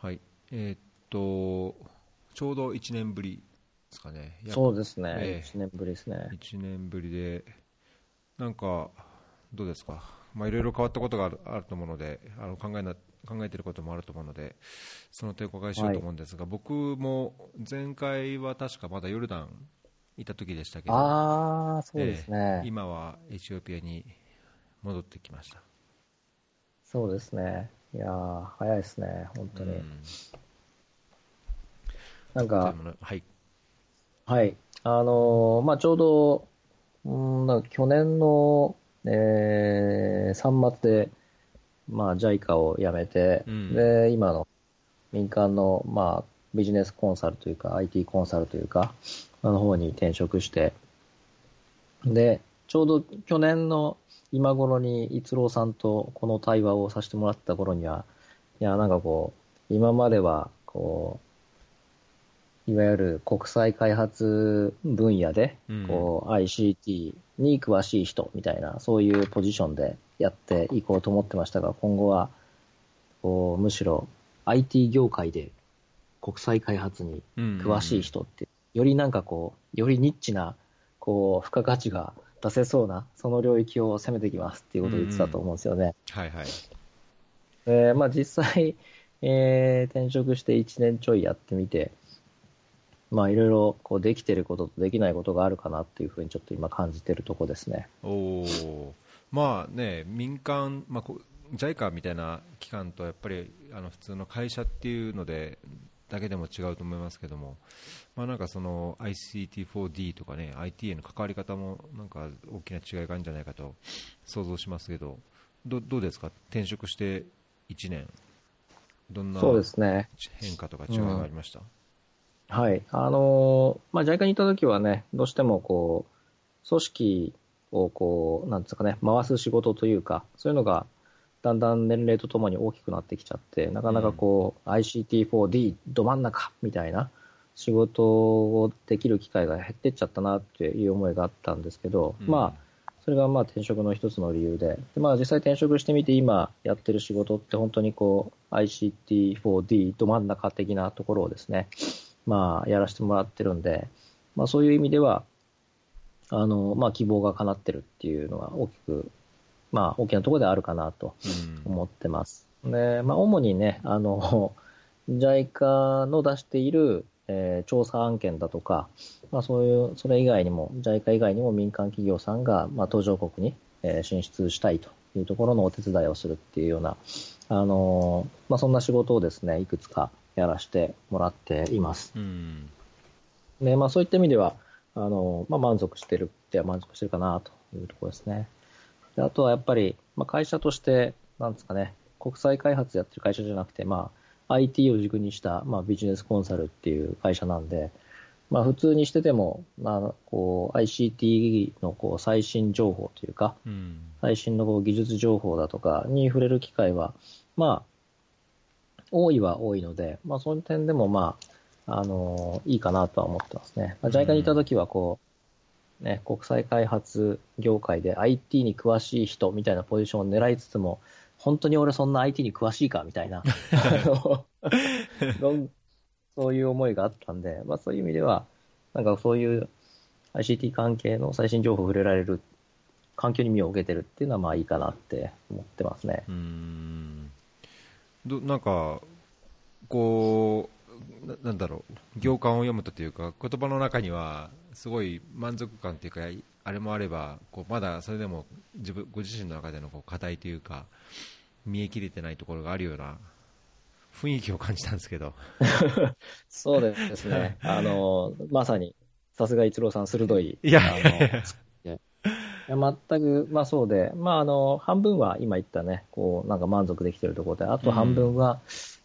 はい。えーっと、ちょうど1年ぶりですかね。約そうですね、ええ1年ぶりですね。1年ぶりで、なんか、どうですか、まあ、いろいろ変わったことがあるあると思うので、あの考えな考えていることもあると思うので、その点お伺いしようと思うんですが、僕も前回は確かまだヨルダンいた時でしたけど、ああ、そうですえねえ。今はエチオピアに戻ってきました。そうですね。いやー、早いですね、本当に。うんなんか、はい、はい。あのーまあ、ちょうど、うんなんか去年の、えー、3末で、まあ、JICA を辞めて、うんで、今の民間の、まあ、ビジネスコンサルというか、IT コンサルというか、あの方に転職して、で、ちょうど去年の今頃に逸郎さんとこの対話をさせてもらった頃には、いや、なんかこう、今までは、こう、いわゆる国際開発分野で、うん。こう、ICT に詳しい人みたいな、そういうポジションでやっていこうと思ってましたが、今後は、こう、むしろ IT 業界で国際開発に詳しい人って、よりなんかこう、よりニッチな、こう、付加価値が出せそうな、その領域を攻めてきますっていうことを言ってたと思うんですよね。はいはい、でまあ実際、えー転職して1年ちょいやってみて、まあいろいろこうできてることとできないことがあるかなっていうふうにちょっと今感じてるとこですね。おおまあね、民間、まあ、JICA みたいな機関とやっぱりあの普通の会社っていうのでだけでも違うと思いますけども、まあ、なんかその ICT4D とかね IT への関わり方もなんか大きな違いがあるんじゃないかと想像しますけど。どどうですか？転職して1年。どんなそうですね。変化とか違いがありました、はい。あのーまあ JICA にいた時はね、どうしてもこう、組織をこう、なんですかね、回す仕事というか、そういうのがだんだん年齢とともに大きくなってきちゃって、なかなかこう、ICT4D ど真ん中みたいな仕事をできる機会が減ってっちゃったなっていう思いがあったんですけど、うん。まあ、それがまあ転職の一つの理由で、でまあ実際転職してみて今やってる仕事って本当にこう ICT4D ど真ん中的なところをですね、まあやらせてもらってるんで、まあそういう意味では、あの、まあ希望が叶ってるっていうのは大きく、まあ大きなところであるかなとうん思ってます。で、まあ主にね、あの、JICA の出している、えー調査案件だとか、まあそういう、それ以外にも、JICA 以外にも民間企業さんが、まあ途上国に、えー進出したいというところのお手伝いをするっていうような、あのーまあそんな仕事をですね、いくつかやらせてもらっています。うんで、まあそういった意味では、あの、まあ満足してるっては満足してるかなというところですね。であとはやっぱり、まあ会社として、なんですかね、国際開発やってる会社じゃなくて、まあ IT を軸にした、まあビジネスコンサルっていう会社なんで、まあ普通にしてても、まあこう ICT のこう最新情報というか、うん最新のこう技術情報だとかに触れる機会は、まあ、多いは多いので、まあ、そういう点でも、まあ、あのいいかなとは思ってますね。まあ、JICA にいたときは、こう、ね、国際開発業界で IT に詳しい人みたいなポジションを狙いつつも、本当に俺そんな IT に詳しいかみたいな、そういう思いがあったんで、まあそういう意味では、なんかそういう ICT 関係の最新情報を触れられる環境に身を置けてるっていうのはまあいいかなって思ってますね。うーんどなんか、こうな、なんだろう、行間を読むとというか、言葉の中には、すごい満足感というか、あれもあれば、こうまだそれでも自分ご自身の中でのこう課題というか、見え切れてないところがあるような雰囲気を感じたんですけど、そうですね。あの、まさに、さすが一郎さん鋭い。いや全く、まあそうで、まああの、半分は今言ったね、こう、なんか満足できてるところで、あと半分は、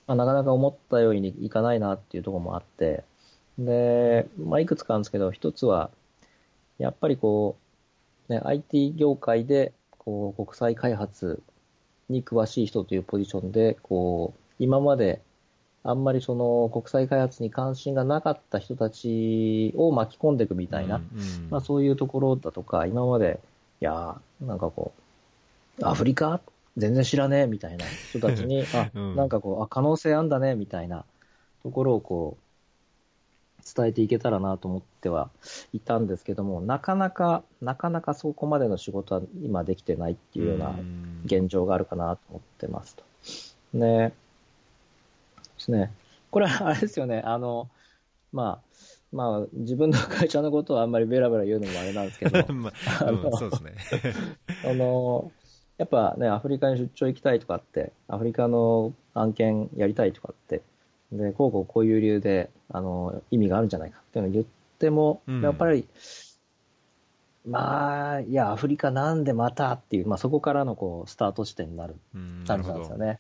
まあなかなか思ったようにいかないなっていうところもあって、で、まあいくつかあるんですけど、一つは、やっぱりこう、ね、IT 業界で、こう、国際開発に詳しい人というポジションで、こう、今まであんまりその国際開発に関心がなかった人たちを巻き込んでいくみたいな、うんうん。まあそういうところだとか、今まで、いやー、なんかこう、アフリカ全然知らねえみたいな人たちに、あ、うんなんかこう、あ、可能性あんだねみたいなところをこう、伝えていけたらなと思ってはいたんですけども、なかなか、なかなかそこまでの仕事は今できてないっていうような現状があるかなと思ってますと。ねですね。これはあれですよね、あの、まあ、まあ、自分の会社のことをあんまりベラベラ言うのもあれなんですけど、まあうんそうですね。あの、やっぱね、アフリカに出張行きたいとかって、アフリカの案件やりたいとかって、で、こうこうこういう理由で、あの、意味があるんじゃないかっていうのを言っても、うんやっぱり、まあ、いや、アフリカなんでまたっていう、まあそこからのこう、スタート地点になるうん感じなんですよね。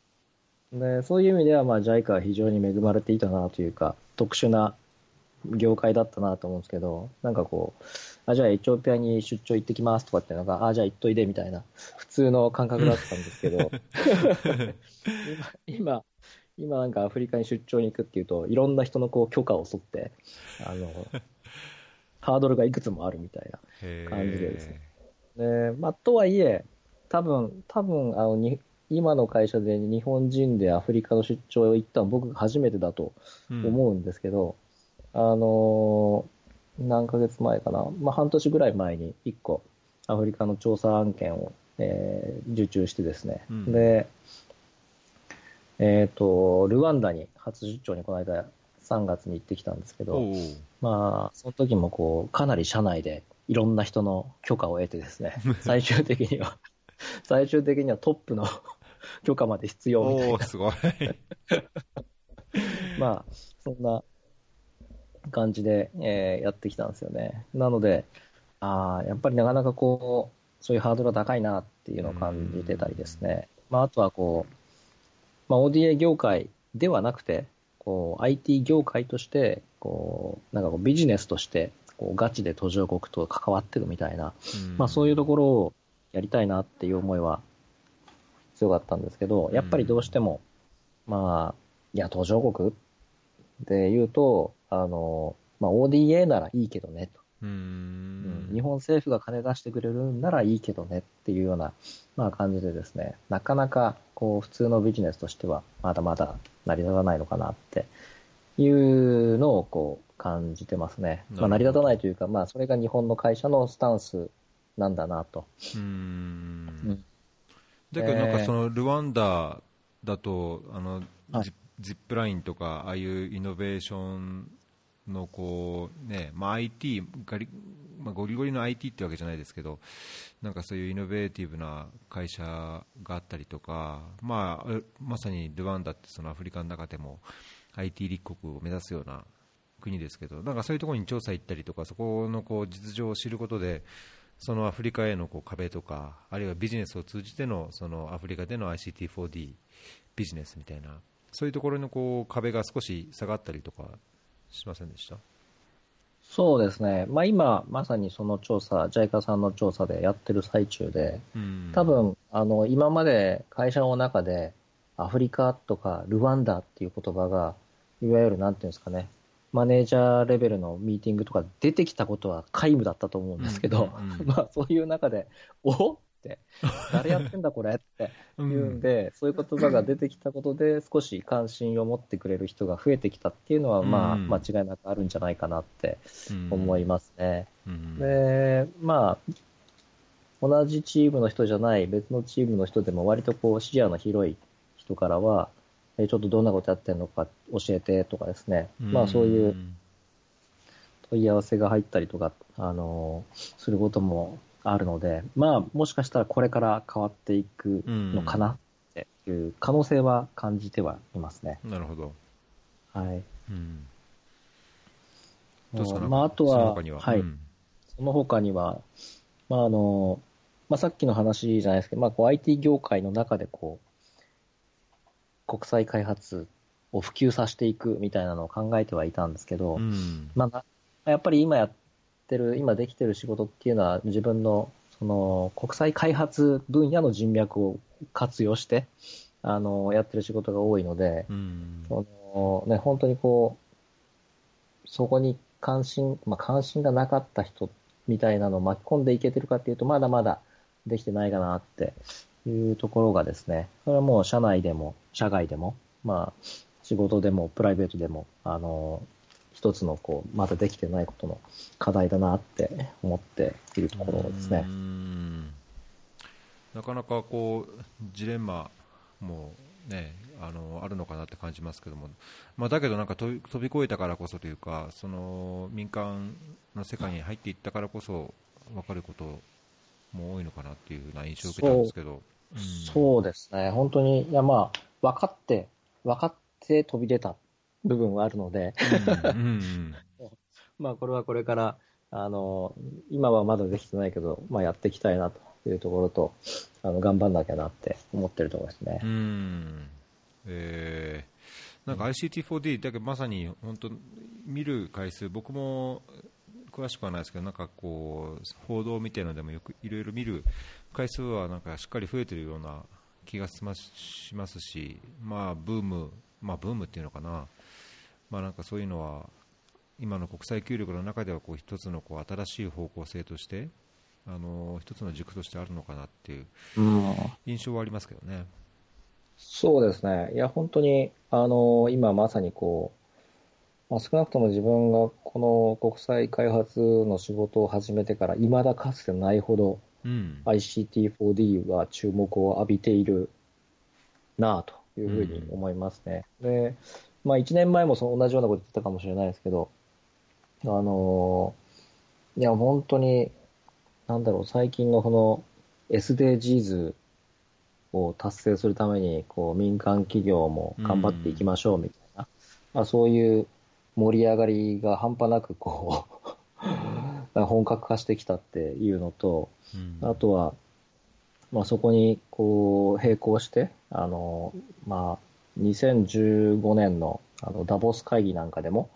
で、そういう意味では、まあ JICA は非常に恵まれていたなというか、特殊な業界だったなと思うんですけど、なんかこう、あ、じゃあエチオピアに出張行ってきますとかっていうのが、あ、じゃあ行っといでみたいな、普通の感覚だったんですけど、今、今、今なんかアフリカに出張に行くっていうと、いろんな人のこう許可を取って、あの、ハードルがいくつもあるみたいな。感じでですねで、まあ、とはいえ、多分、多分、あの、に、今の会社で日本人でアフリカの出張行ったの僕が初めてだとうん思うんですけど、あのー何ヶ月前かな、まあ、半年ぐらい前に1個アフリカの調査案件を、えー受注してですね、うん。で、えっ、と、ルワンダに初出張にこの間3月に行ってきたんですけど、まあ、その時もこう、かなり社内でいろんな人の許可を得てですね、最終的には、最終的にはトップの許可まで必要みたいな。おー、すごい。まあ、そんな感じで、えーやってきたんですよね。なので、あーやっぱりなかなかこう、そういうハードルが高いなっていうのを感じてたりですね。まあ、あとはこう、まあ、ODA 業界ではなくて、こう、IT 業界として、こう、なんかこうビジネスとして、こう、ガチで途上国と関わってるみたいな、まあそういうところをやりたいなっていう思いは強かったんですけど、やっぱりどうしても、まあ、いや、途上国で言うと、あの、まあ ODA ならいいけどねと。うんん。日本政府が金出してくれるんならいいけどねっていうような、まあ感じでですね、なかなかこう普通のビジネスとしてはまだまだ成り立たないのかなっていうのをこう感じてますね。まあ成り立たないというか、まあそれが日本の会社のスタンスなんだなと。うんん。だけどなんかそのルワンダだと、あの、はいジジップラインとか、ああいうイノベーションのこう、ね、まあ IT、ガリ、まあゴリゴリの IT ってわけじゃないですけど、なんかそういうイノベーティブな会社があったりとか、まあ、まさにルワンダってそのアフリカの中でも IT 立国を目指すような国ですけど、なんかそういうところに調査行ったりとか、そこのこう実情を知ることで、そのアフリカへのこう壁とか、あるいはビジネスを通じてのそのアフリカでの ICT4D ビジネスみたいな、そういうところのこう壁が少し下がったりとかしませんでした？そうですね。まあ今、まさにその調査、JICA さんの調査でやってる最中で、うん。多分、あの、今まで会社の中で、アフリカとかルワンダっていう言葉が、いわゆるなんていうんですかね、マネージャーレベルのミーティングとか出てきたことは皆無だったと思うんですけど、うんうんうん。まあそういう中で、お？誰やってんだこれってういうん。で、そういう言葉が出てきたことで少し関心を持ってくれる人が増えてきたっていうのは、まあうん間違いなくあるんじゃないかなってうん。思いますね。うん。で、まあ、同じチームの人じゃない別のチームの人でも割とこう視野の広い人からは、えちょっとどんなことやってんのか教えてとかですね、まあそういう問い合わせが入ったりとか、あのすることもあるので、まあもしかしたらこれから変わっていくのかなっていう可能性は感じてはいますね。なるほど、はい。うん、どうですか？まああとは、は、はい。うん。その他には、まああの、まあ、さっきの話じゃないですけど、まあ、こう IT 業界の中でこう、国際開発を普及させていくみたいなのを考えてはいたんですけど、うん。まあな、やっぱり今やってる、今できてる仕事っていうのは自分のその国際開発分野の人脈を活用して、あの、やってる仕事が多いので、うん。そのね、本当にこう、そこに関心、まあ、関心がなかった人みたいなのを巻き込んでいけてるかっていうと、まだまだできてないかなっていうところがですね、それはもう社内でも、社外でも、まあ、仕事でもプライベートでも、あの、一つのこう、まだできてないことの課題だなって思っているところですね。なかなかこう、ジレンマもね、あのあるのかなって感じますけども、まあ、だけどなんか飛び飛び越えたからこそというか、その民間の世界に入っていったからこそ分かることも多いのかなっていうような印象を受けたんですけど。そううん、そうですね、本当に、いやまあ、分かって、分かって飛び出た部分はあるので、まあこれはこれから、あの、今はまだできてないけど、まあやっていきたいなというところと、あの、頑張んなきゃなって思ってるところですね。うん。えー、なんか ICT4D、だけどまさに本当、見る回数、僕も詳しくはないですけど、なんかこう、報道みたいなのでもよくいろいろ見る回数はなんかしっかり増えてるような気がしますし、まあ、ブーム、まあ、ブームっていうのかな、まあ、なんかそういうのは、今の国際協力の中ではこう一つのこう新しい方向性として、あの一つの軸としてあるのかなっていう印象はありますけどね。そうですね。いや、本当に、あの今まさにこう、まあ、少なくとも自分がこの国際開発の仕事を始めてから、いまだかつてないほど、うん、ICT4D は注目を浴びているなというふうに思いますね。うん、で、まあ1年前もその同じようなこと言ってたかもしれないですけど、あのいや、本当になんだろう、最近のこの SDGs を達成するために、こう、民間企業も頑張っていきましょうみたいな、うん、まあそういう盛り上がりが半端なくこう 本格化してきたっていうのと、うん、あとは、まあそこにこう並行して、あの、まあ2015年のあのダボス会議なんかでも、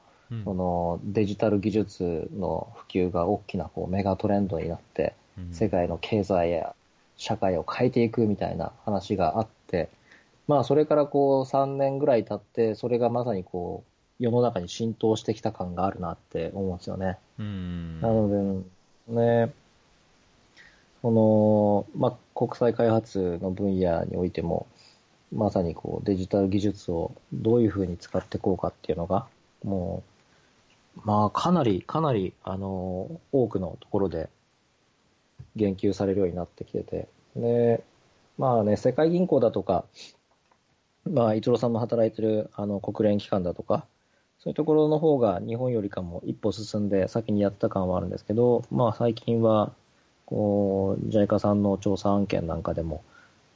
そのデジタル技術の普及が大きなこうメガトレンドになって、世界の経済や社会を変えていくみたいな話があって、まあそれからこう3年ぐらい経って、それがまさにこう世の中に浸透してきた感があるなって思うんですよね。なので、ね、その、まあ国際開発の分野においても、まさにこうデジタル技術をどういうふうに使っていこうかっていうのが、もうまあ、かなり、かなり、あの、多くのところで言及されるようになってきてて、で、まあね、世界銀行だとか、まあ、一郎さんも働いてるあの国連機関だとか、そういうところの方が日本よりかも一歩進んで先にやった感はあるんですけど、まあ最近は、こう、JICA さんの調査案件なんかでも、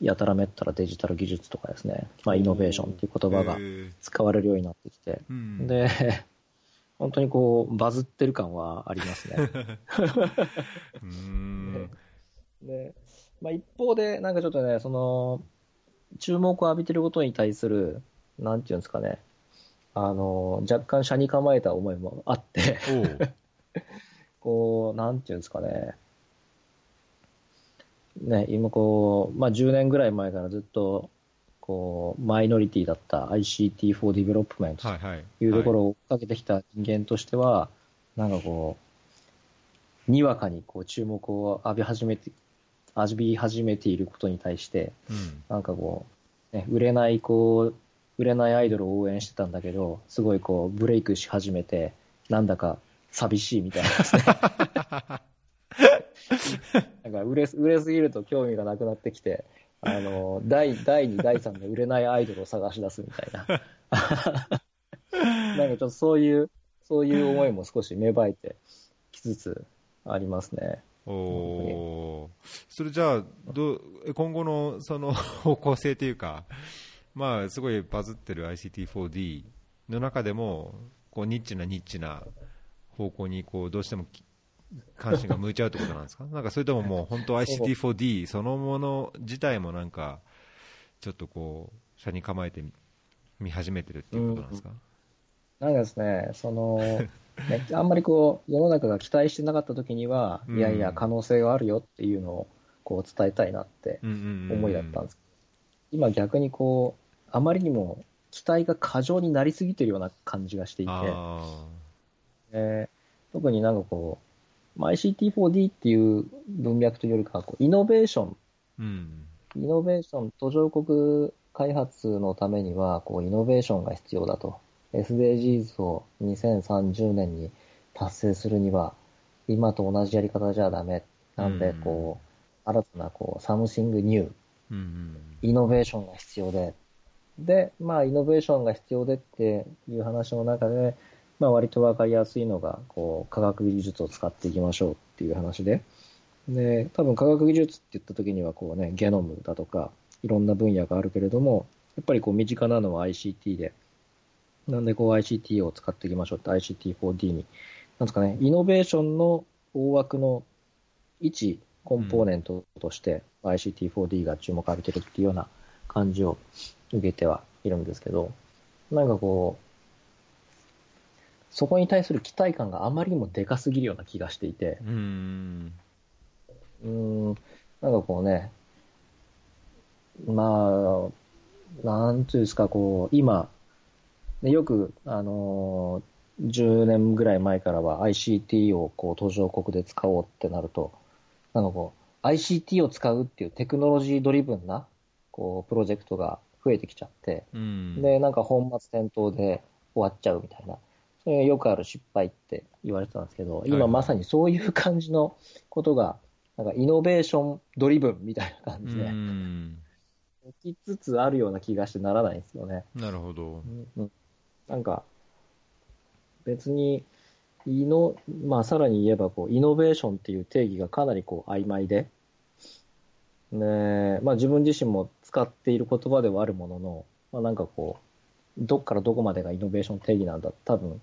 やたらめったらデジタル技術とかですね、まあイノベーションっていう言葉が使われるようになってきて、で、本当にこう、バズってる感はありますね。で、まあ、一方で、なんかちょっとね、その、注目を浴びてることに対する、なんていうんですかね、あの、若干車に構えた思いもあって。こう、なんていうんですかね、ね、今こう、まあ、10年ぐらい前からずっと、こう、マイノリティだった ICT for Development というところを追っかけてきた人間としては、なんかこう、にわかにこう注目を浴び始めて、浴び始めていることに対して、うん、なんかこう、ね、売れないこう、売れないアイドルを応援してたんだけど、すごいこう、ブレイクし始めて、なんだか寂しいみたいなですね。なんか売れ、売れすぎると興味がなくなってきて、あの、第、第2、第3の売れないアイドルを探し出すみたいな。なんかちょっとそういう、そういう思いも少し芽生えてきつつありますね。おそれじゃあど今後のその 方向性というか、まあ、すごいバズってる ICT4D の中でもこうニッチなニッチな方向にこうどうしても関心が向いちゃうってことなんですか？なんかそれとももう本当 ICT4D そのもの自体もなんかちょっとこう車に構えて見始めてるっていうことなんですか、うん、なんかですね、その、ね、あんまりこう世の中が期待してなかった時には、いやいや可能性があるよっていうのをこう伝えたいなって思いだったんです今逆にこう、あまりにも期待が過剰になりすぎてるような感じがしていて、えー、特になんかこう、まあ、ICT4D っていう文脈というよりかはこう、イノベーション。イノベーション、途上国開発のためには、こう、イノベーションが必要だと。SDGs を2030年に達成するには、今と同じやり方じゃダメ。なんで、こう、新たな、こう、something new、イノベーションが必要で、で、まあ、イノベーションが必要でっていう話の中で、まあ、割とわかりやすいのが、こう、科学技術を使っていきましょうっていう話で、で、多分科学技術って言った時には、こうね、ゲノムだとか、いろんな分野があるけれども、やっぱりこう、身近なのは ICT で、なんでこう ICT を使っていきましょうって ICT4D に、なんですかね、イノベーションの大枠の一コンポーネントとして ICT4D が注目されてるっていうような感じを受けてはいるんですけど、なんかこう、そこに対する期待感があまりにもでかすぎるような気がしていて、うん。うん、なんかこうね、まあ、なんていうんですか、こう、今、よく、あのー、10年ぐらい前からは ICT をこう途上国で使おうってなると、なんかこう、ICT を使うっていうテクノロジードリブンな、こう、プロジェクトが増えてきちゃって、うん、で、なんか本末転倒で終わっちゃうみたいな、それがよくある失敗って言われてたんですけど、今まさにそういう感じのことが、なんかイノベーションドリブンみたいな感じで、起きつつあるような気がしてならないんですよね。なるほど。うん、なんか、別に、イノ、まあさらに言えばこう、イノベーションっていう定義がかなりこう曖昧で、ねまあ自分自身も使っている言葉ではあるものの、まあなんかこう、どっからどこまでがイノベーション定義なんだ多分、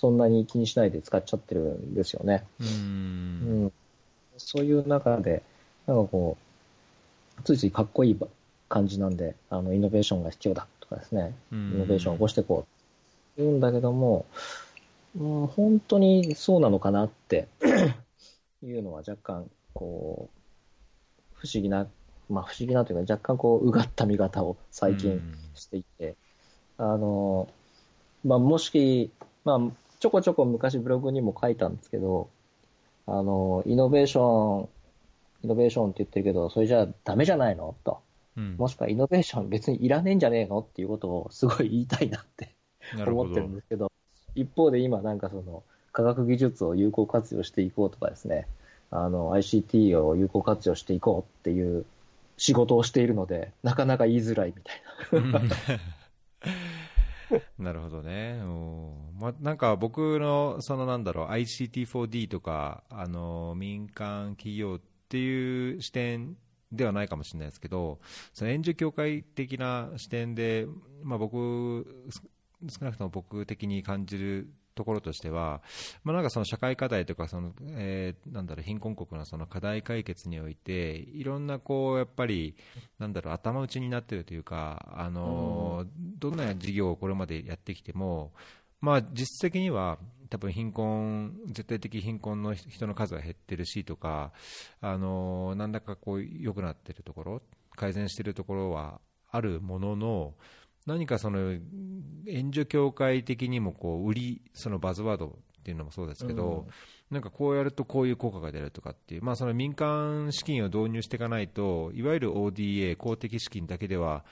そんなに気にしないで使っちゃってるんですよね。うんうんそういう中で、なんかこう、ついついかっこいい感じなんで、あの、イノベーションが必要だとかですね、イノベーションを起こしていこう。言うんだけども、うん、本当にそうなのかなって いうのは若干、こう、不思議な、まあ不思議なというか若干こう、うがった見方を最近していて、あの、まあもし、まあちょこちょこ昔ブログにも書いたんですけど、あの、イノベーション、イノベーションって言ってるけど、それじゃダメじゃないの？と。うん、もしくはイノベーション別にいらねえんじゃねえの？っていうことをすごい言いたいなって思ってるんですけど、一方で今なんかその科学技術を有効活用していこうとかですね、あの ICT を有効活用していこうっていう仕事をしているので、なかなか言いづらいみたいな。なるほどね。まあ、なんか僕の、そのなんだろう、ICT4D とか、あの、民間企業っていう視点ではないかもしれないですけど、その援助協会的な視点で、まあ僕、少なくとも僕的に感じるところとしては、まあ、なんかその社会課題とかその、えー、なんだろう貧困国のその課題解決においていろんなこうやっぱりなんだろう頭打ちになっているというか、あのどんな事業をこれまでやってきても、まあ、実質的には多分貧困絶対的貧困の人の数が減ってるしとか、あのなんだかこう良くなっているところ改善しているところはあるものの何かその援助協会的にもこう売り、そのバズワードっていうのもそうですけど、うん、なんかこうやるとこういう効果が出るとかっていう、まあ、その民間資金を導入していかないと、いわゆる ODA、公的資金だけでは、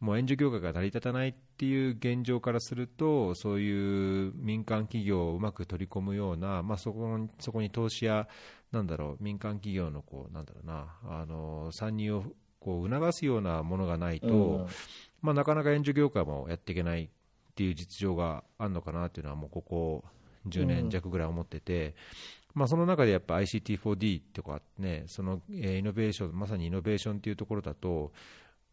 もう援助業界が成り立たないっていう現状からすると、そういう民間企業をうまく取り込むような、まあ、そこにそこに投資や、なんだろう、民間企業のこうなんだろうな、あの参入をこう促すようなものがないと、うんまあ、なかなか援助業界もやっていけないっていう実情があるのかなっていうのは、もうここ10年弱ぐらい思ってて、うん、まあ、その中でやっぱ ICT4D とかね、そのイノベーション、まさにイノベーションっていうところだと、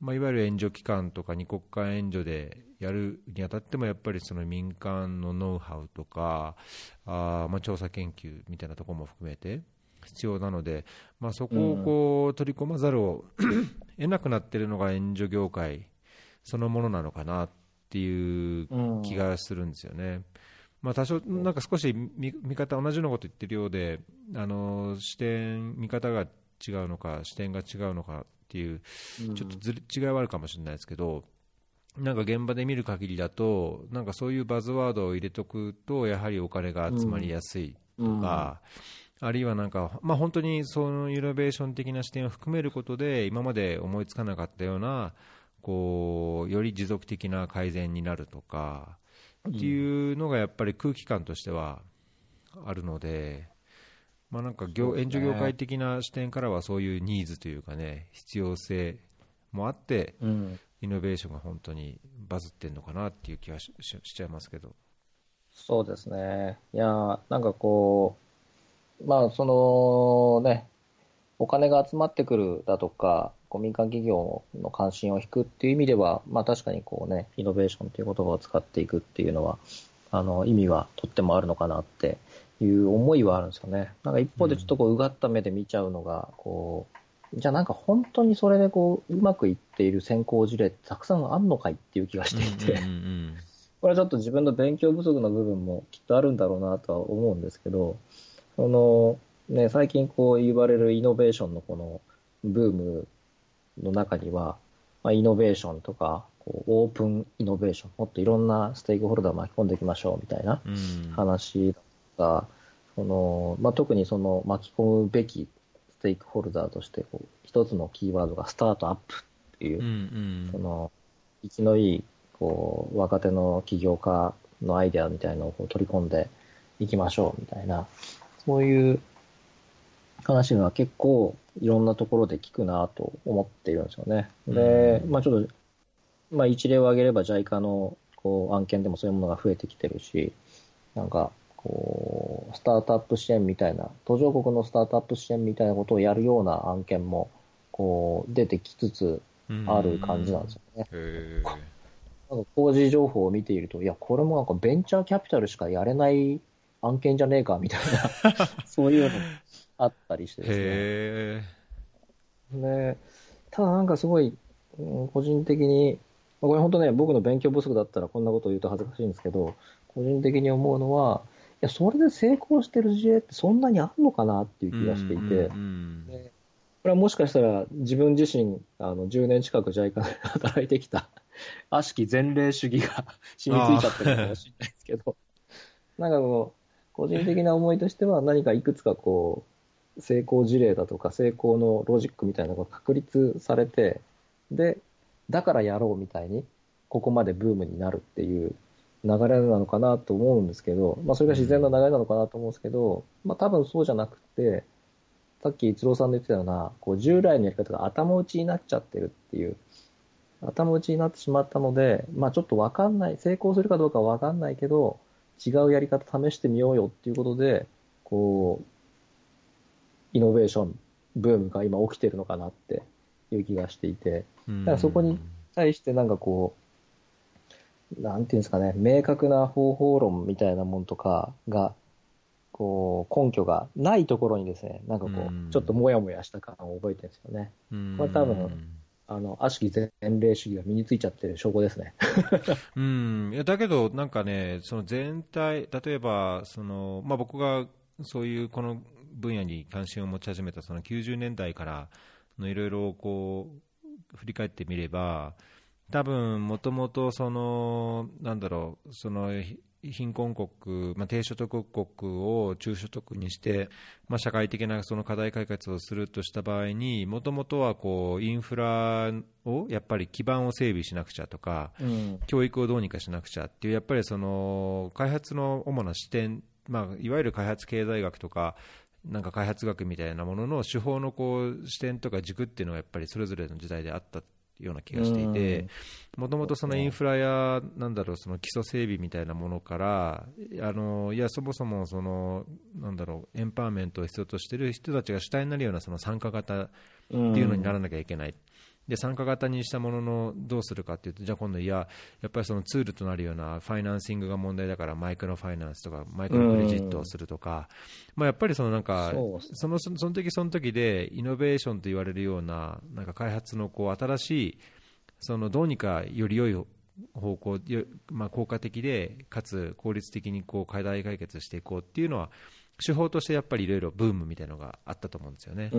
まあ、いわゆる援助機関とか二国間援助でやるにあたってもやっぱりその民間のノウハウとかあまあ調査研究みたいなところも含めて必要なので、まあ、そこをこう取り込まざるを 得なくなっているのが援助業界そのものなのかなっていう気がするんですよね。まあ、多少、なんか少し見見方、同じようなこと言ってるようで、あの視点、見方が違うのか、視点が違うのかっていう、ちょっとず違いはあるかもしれないですけど、なんか現場で見る限りだと、なんかそういうバズワードを入れとくと、やはりお金が集まりやすいとか、あるいはなんか、まあ、本当にそのイノベーション的な視点を含めることで今まで思いつかなかったようなこうより持続的な改善になるとかっていうのがやっぱり空気感としてはあるので、まあ、なんか業、援助業界的な視点からはそういうニーズというかね必要性もあって、うん、イノベーションが本当にバズってるのかなっていう気はしちゃいますけど。そうですね。いや、なんかこう、まあ、そのね、お金が集まってくるだとか、こう民間企業の関心を引くっていう意味では、まあ確かにこうね、イノベーションという言葉を使っていくっていうのは、あの、意味はとってもあるのかなっていう思いはあるんですよね。なんか一方でちょっとこう、うがった目で見ちゃうのが、こう、じゃあなんか本当にそれでこう、うまくいっている先行事例ってたくさんあんのかいっていう気がしていて、これはちょっと自分の勉強不足の部分もきっとあるんだろうなとは思うんですけど、その、ね、最近こう言われるイノベーションのこのブームの中には、まあ、イノベーションとか、こうオープンイノベーション、もっといろんなステークホルダー巻き込んでいきましょうみたいな話が、そのまあ、特にその巻き込むべきステークホルダーとしてこう、一つのキーワードがスタートアップっていう、うんうん、その生きのいいこう若手の起業家のアイデアみたいのをこう取り込んでいきましょうみたいな、そういう話が結構いろんなところで聞くなと思っているんですよね。で、まあちょっと、まあ一例を挙げれば JICA のこう案件でもそういうものが増えてきてるし、なんか、こう、スタートアップ支援みたいな、途上国のスタートアップ支援みたいなことをやるような案件も、こう、出てきつつある感じなんですよね。なんか工事情報を見ていると、いや、これもなんかベンチャーキャピタルしかやれない案件じゃねえか、みたいな、そういうのあったりしてですね。で、ただなんかすごい、個人的に、これ本当ね、僕の勉強不足だったらこんなことを言うと恥ずかしいんですけど、個人的に思うのは、いや、それで成功してる事例ってそんなにあるのかなっていう気がしていて、これはもしかしたら自分自身、あの、10年近く JICA で働いてきた、悪しき前例主義が 染みついちゃってるかもしれないですけど、なんかこう、個人的な思いとしては何かいくつかこう、成功事例だとか成功のロジックみたいなのが確立されて、で、だからやろうみたいに、ここまでブームになるっていう流れなのかなと思うんですけど、まあそれが自然な流れなのかなと思うんですけど、まあ多分そうじゃなくて、さっき一郎さんの言ってたような、こう従来のやり方が頭打ちになっちゃってるっていう、頭打ちになってしまったので、まあちょっとわかんない、成功するかどうかわかんないけど、違うやり方試してみようよっていうことで、こう、イノベーションブームが今起きてるのかなっていう気がしていて、だからそこに対してなんかこう、なんていうんですかね、明確な方法論みたいなものとかが、こう、根拠がないところにですね、なんかこう、ちょっともやもやした感を覚えてるんですよね。これ多分、あの、悪しき前例主義が身についちゃってる証拠ですね。うん。いや、だけど、なんかね、その全体、例えば、その、まあ、僕が、そういう、この分野に関心を持ち始めたその90年代からのいろいろこう振り返ってみれば多分もともとそのなんだろうその貧困国、まあ、低所得国を中所得にして、まあ、社会的なその課題解決をするとした場合にもともとはこうインフラをやっぱり基盤を整備しなくちゃとか、うん、教育をどうにかしなくちゃっていうやっぱりその開発の主な視点まあ、いわゆる開発経済学とかなんか開発学みたいなものの手法のこう視点とか軸っていうのがやっぱりそれぞれの時代であったような気がしていて、もともとそのインフラや、なんだろう、その基礎整備みたいなものから、あのいや、そもそもその、なんだろう、エンパワーメントを必要としている人たちが主体になるようなその参加型っていうのにならなきゃいけない。で参加型にしたもののどうするかというと、じゃあ今度、いや、やっぱりそのツールとなるようなファイナンシングが問題だから、マイクロファイナンスとか、マイクロクレジットをするとか、まあ、やっぱりそのなんかそのその時その時でイノベーションと言われるようななんか開発のこう新しいそのどうにかより良い方向、まあ、効果的でかつ効率的にこう課題解決していこうっていうのは手法としてやっぱりいろいろブームみたいなのがあったと思うんですよね。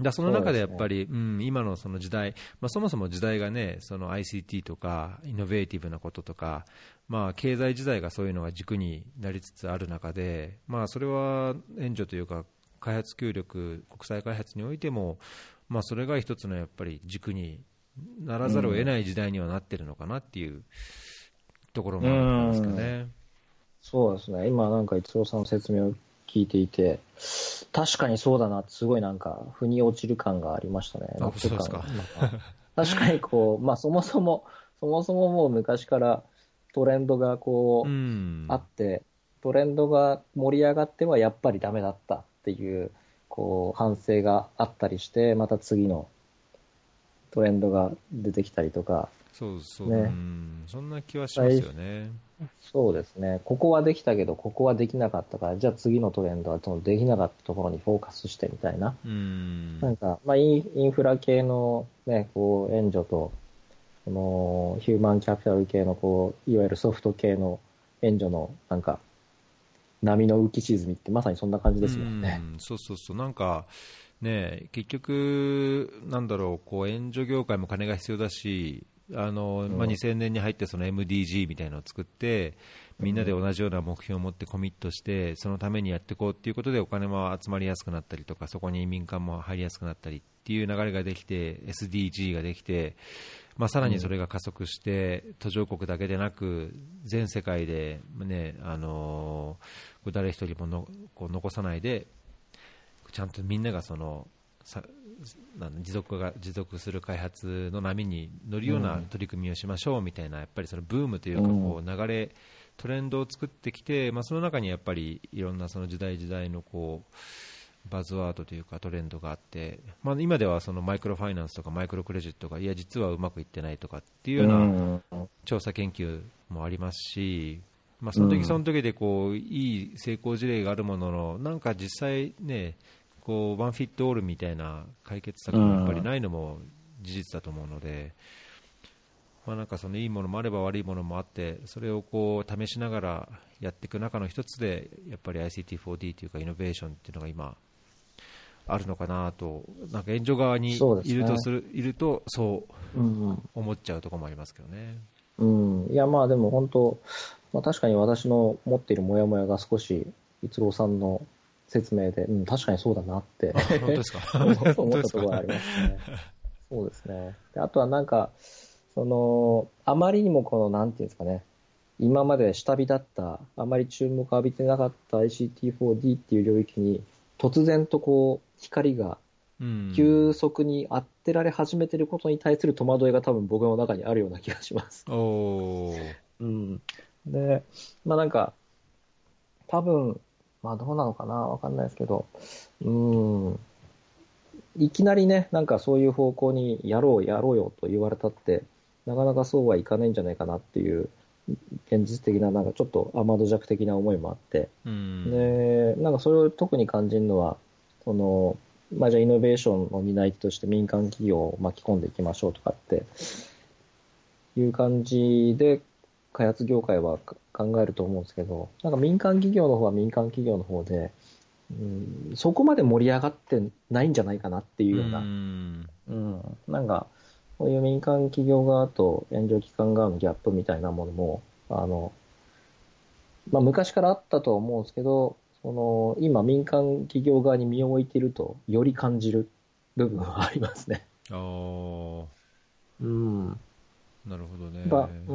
だその中でやっぱり、う、ね、ん、今のその時代、まあ、そもそも時代がね、その ICT とか、イノベーティブなこととか、まあ、経済時代がそういうのが軸になりつつある中で、まあ、それは援助というか、開発協力、国際開発においても、まあ、それが一つのやっぱり軸にならざるを得ない時代にはなってるのかなっていうところもあるんですかね。そうですね。今なんか逸郎さんの説明を聞いていて、確かにそうだなすごいなんか、腑に落ちる感がありましたね。あそうですか。確かにこう、まあそもそも、そもそももう昔からトレンドがこう、うん。あって、トレンドが盛り上がってはやっぱりダメだったっていう、こう、反省があったりして、また次のトレンドが出てきたりとか、そうそう、ね。うん、そんな気はしますよね。そうですね。ここはできたけど、ここはできなかったから、じゃあ次のトレンドはそのできなかったところにフォーカスしてみたいな。うんなんか、まあ、インインフラ系のね、こう、援助と、この、ヒューマンキャピタル系の、こう、いわゆるソフト系の援助の、なんか、波の浮き沈みってまさにそんな感じですよね。うんそうそうそう、なんか、ね、結局、なんだろう、こう援助業界も金が必要だし、あのまあ、うん2000年に入ってその MDG みたいなのを作って、みんなで同じような目標を持ってコミットして、そのためにやっていこうっていうことでお金も集まりやすくなったりとか、そこに民間も入りやすくなったりっていう流れができて、SDG ができて、まあ、さらにそれが加速して、途上国だけでなく、全世界で、ね、あの誰一人ものこう残さないで、ちゃんとみんながその持続が持続する開発の波に乗るような取り組みをしましょうみたいな、やっぱりそのブームというか、うん。こう流れ、トレンドを作ってきて、まあ、その中にやっぱりいろんなその時代時代のこうバズワードというかトレンドがあって、まあ、今ではそのマイクロファイナンスとかマイクロクレジットがいや実はうまくいってないとかっていうようなうん。調査研究もありますし、まあ、そのうん。時その時でこういい成功事例があるものの、なんか実際ね、こうワンフィットオールみたいな解決策がやっぱりないのも事実だと思うので、まあ、なんかそのいいものもあれば悪いものもあって、それをこう試しながらやっていく中の一つで、やっぱり ICT4D というかイノベーションっていうのが今、あるのかなと、なんか援助側にいるとする、いるとそううん思っちゃうところもありますけどね。うん。いや、まあでも本当、まあ確かに私の持っているモヤモヤが少し、逸郎さんの説明で、うん、確かにそうだなってあ本当ですか？思ったところがありますね。そうですね。であとはなんか、その、あまりにもこの、なんていうんですかね、今まで下火だった、あまり注目を浴びてなかった ICT4D っていう領域に、突然とこう、光がうん急速に当てられ始めてることに対する戸惑いが多分僕の中にあるような気がします。おーうん。で、まあなんか、多分、まあどうなのかな？わかんないですけど、うん。いきなりね、なんかそういう方向にやろうやろうよと言われたって、なかなかそうはいかないんじゃないかなっていう、現実的な、なんかちょっと甘度弱的な思いもあって、うん。で、なんかそれを特に感じるのは、その、まあじゃあイノベーションの担い手として民間企業を巻き込んでいきましょうとかっていう感じで開発業界はか考えると思うんですけど、なんか民間企業の方は民間企業の方で、うん、そこまで盛り上がってないんじゃないかなっていうような、んうん、なんか、こういう民間企業側と援助機関側のギャップみたいなものも、あの、まあ、昔からあったとは思うんですけど、その、今民間企業側に身を置いていると、より感じる部分はありますね。あーうん。なるほどね。やっぱ、う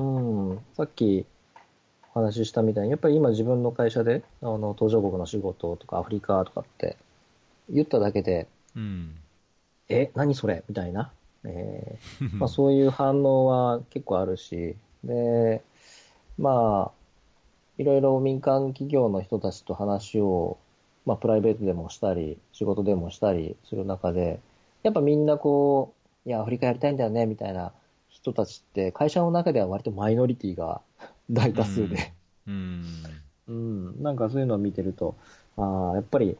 ん、さっきお話ししたみたいに、やっぱり今自分の会社で、あの、途上国の仕事とかアフリカとかって言っただけで、うん。え、何それ？みたいな。えー まあ、そういう反応は結構あるし、で、まあ、いろいろ民間企業の人たちと話を、まあ、プライベートでもしたり、仕事でもしたりする中で、やっぱみんなこう、いや、アフリカやりたいんだよね、みたいな人たちって、会社の中では割とマイノリティが大多数で、うん。うん、なんかそういうのを見てると、ああ、やっぱり、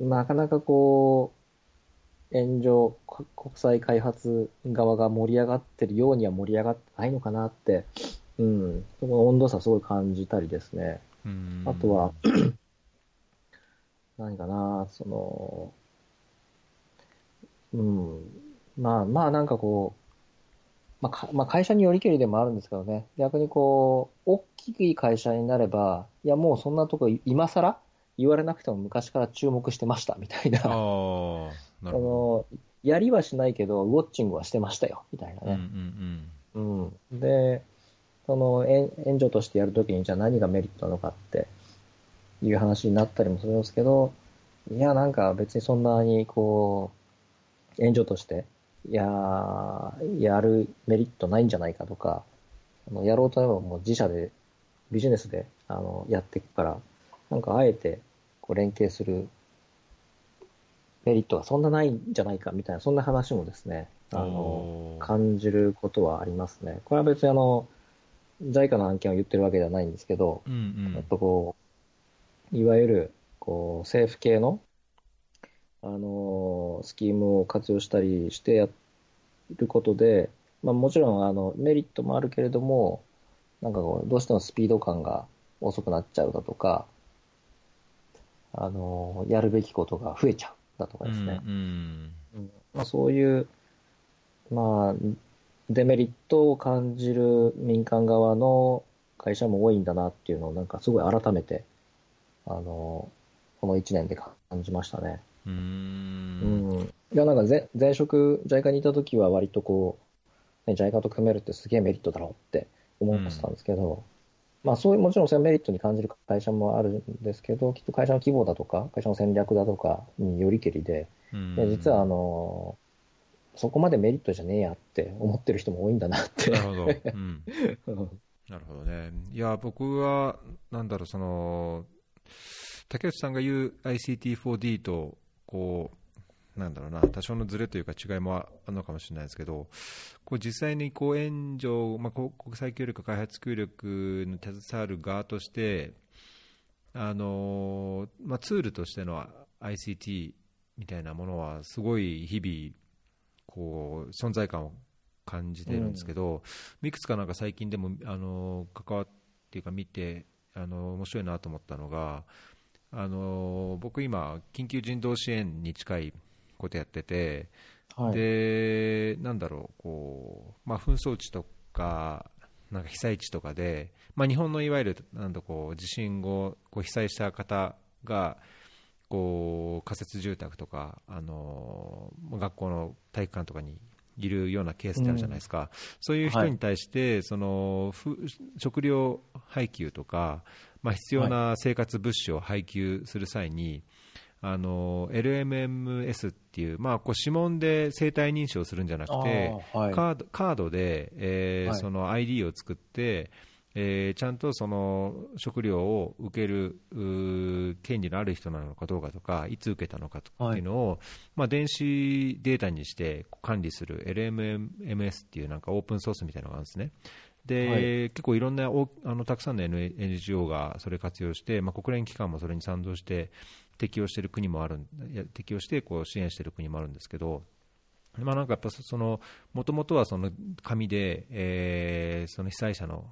なかなかこう、援助、こ国際開発側が盛り上がってるようには盛り上がってないのかなって、うん、そこの温度差すごい感じたりですね。うん。あとは、何かな、その、うん、まあまあなんかこう、まあかまあ、会社によりけりでもあるんですけどね、逆にこう、大きい会社になれば、いやもうそんなとこ今更？言われなくても昔から注目してましたみたいな、あのやりはしないけど、ウォッチングはしてましたよ。みたいなうんうね。ん。うん。で、その援援助としてやるときに、じゃあ何がメリットなのかっていう話になったりもするんですけど、いや、なんか別にそんなにこう、援助として、いやー、やるメリットないんじゃないかとか、あのやろうと思えばもう自社で、ビジネスであのやっていくから、なんかあえてこう連携するメリットがそんなないんじゃないかみたいな、そんな話もですね、あの、感じることはありますね。これは別にあの、JICA の案件を言ってるわけではないんですけど、うんうんやっぱこう、いわゆる、こう、政府系の、あの、スキームを活用したりしてやることで、まあもちろん、あの、メリットもあるけれども、なんかこう、どうしてもスピード感が遅くなっちゃうだとか、あの、やるべきことが増えちゃうだとかですね。うんうんうんまあ、そういう、まあ、デメリットを感じる民間側の会社も多いんだなっていうのを、なんかすごい改めて、あの、この1年で感じましたね。うーうんん。いや、なんか前前職、JICA にいた時は割とこう、ね、JICA と組めるってすげえメリットだろうって思ってたんですけど、まあそういう、もちろんそれはメリットに感じる会社もあるんですけど、きっと会社の規模だとか、会社の戦略だとかによりけりで、うんいや実はあのそこまでメリットじゃねえやって思ってる人も多いんだなって。なるほど、うん、うんなるほどね。いや、僕は、なんだろう、その、竹内さんが言う ICT4D と、こう、なんだろうな、多少のズレというか違いもあるのかもしれないですけど、こう実際にこう援助、まあ、国際協力、開発協力に携わる側として、あのまあ、ツールとしての ICT みたいなものは、すごい日々、こう存在感を感じてるんですけど、いくつかなんか最近でもあの関わっていうか見てあの面白いなと思ったのがあの僕今緊急人道支援に近いことやってて、はい。でなんだろうこう、まあ、紛争地とかなんか被災地とかで、まあ、日本のいわゆるなんだこう地震後こう被災した方がこう仮設住宅とかあの学校の体育館とかにいるようなケースってあるじゃないですか、そういう人に対して、そのふ食料配給とか、まあ、必要な生活物資を配給する際に、あの LMMS っていう、まあ、こう指紋で生体認証するんじゃなくて、はい。カードカードで、えーはい。その ID を作って、えーちゃんとその食料を受ける権利のある人なのかどうかとか、いつ受けたのかとかっていうのを、まあ、電子データにして管理する LMMS っていうなんかオープンソースみたいなのがあるんですね。で、はい。結構いろんなおあのたくさんの N- NGO がそれ活用して、まあ、国連機関もそれに賛同して適用している国もある適用してこう支援している国もあるんですけど、まあ、なんかやっぱその、もともとはその紙で、えーその被災者の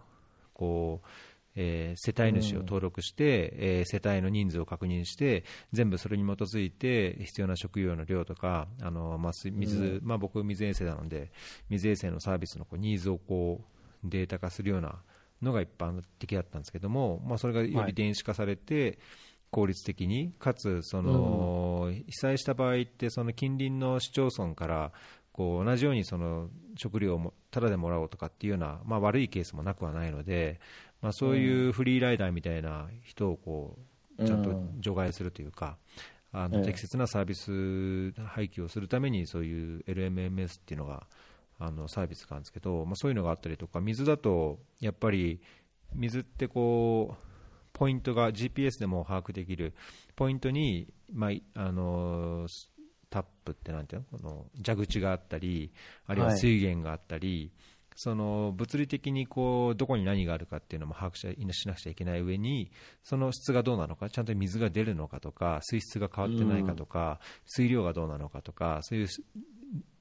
こう、えー世帯主を登録して、えー世帯の人数を確認して、全部それに基づいて必要な食料の量とか、あのまあ、水水まあ、僕、水衛生なので、水衛生のサービスのこうニーズをこうデータ化するようなのが一般的だったんですけども、まあ、それがより電子化されて、効率的に、かつその、被災した場合って、その近隣の市町村からこう同じようにその食料をもタダでもらおうとかっていうような、まあ、悪いケースもなくはないので、まあ、そういうフリーライダーみたいな人をこうちゃんと除外するというか、あのええ。適切なサービス配給をするために、そういう LMMS っていうのがあのサービスがあるんですけど、まあ、そういうのがあったりとか、水だとやっぱり水ってこうポイントが GPS でも把握できるポイントに、まあ、いあのタップってなんていうの？この蛇口があったりあるいははい。水源があったり、その物理的にこうどこに何があるかっていうのも把握ししなくちゃいけない上にその質がどうなのかちゃんと水が出るのかとか水質が変わってないかとか、水量がどうなのかとかそういう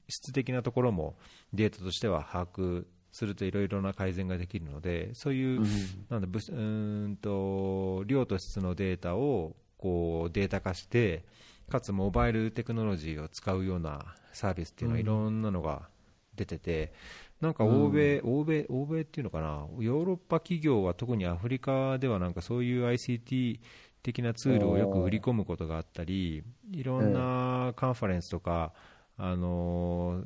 質的なところもデータとしては把握するといろいろな改善ができるのでそういう、なんだ物うーんと量と質のデータをこうデータ化してかつモバイルテクノロジーを使うようなサービスっていうのはいろんなのが出てて、なんか欧米、欧米、欧米っていうのかな、ヨーロッパ企業は特にアフリカではなんかそういう ICT っ的なツールをよく売り込むことがあったり、いろんなカンファレンスとか、あの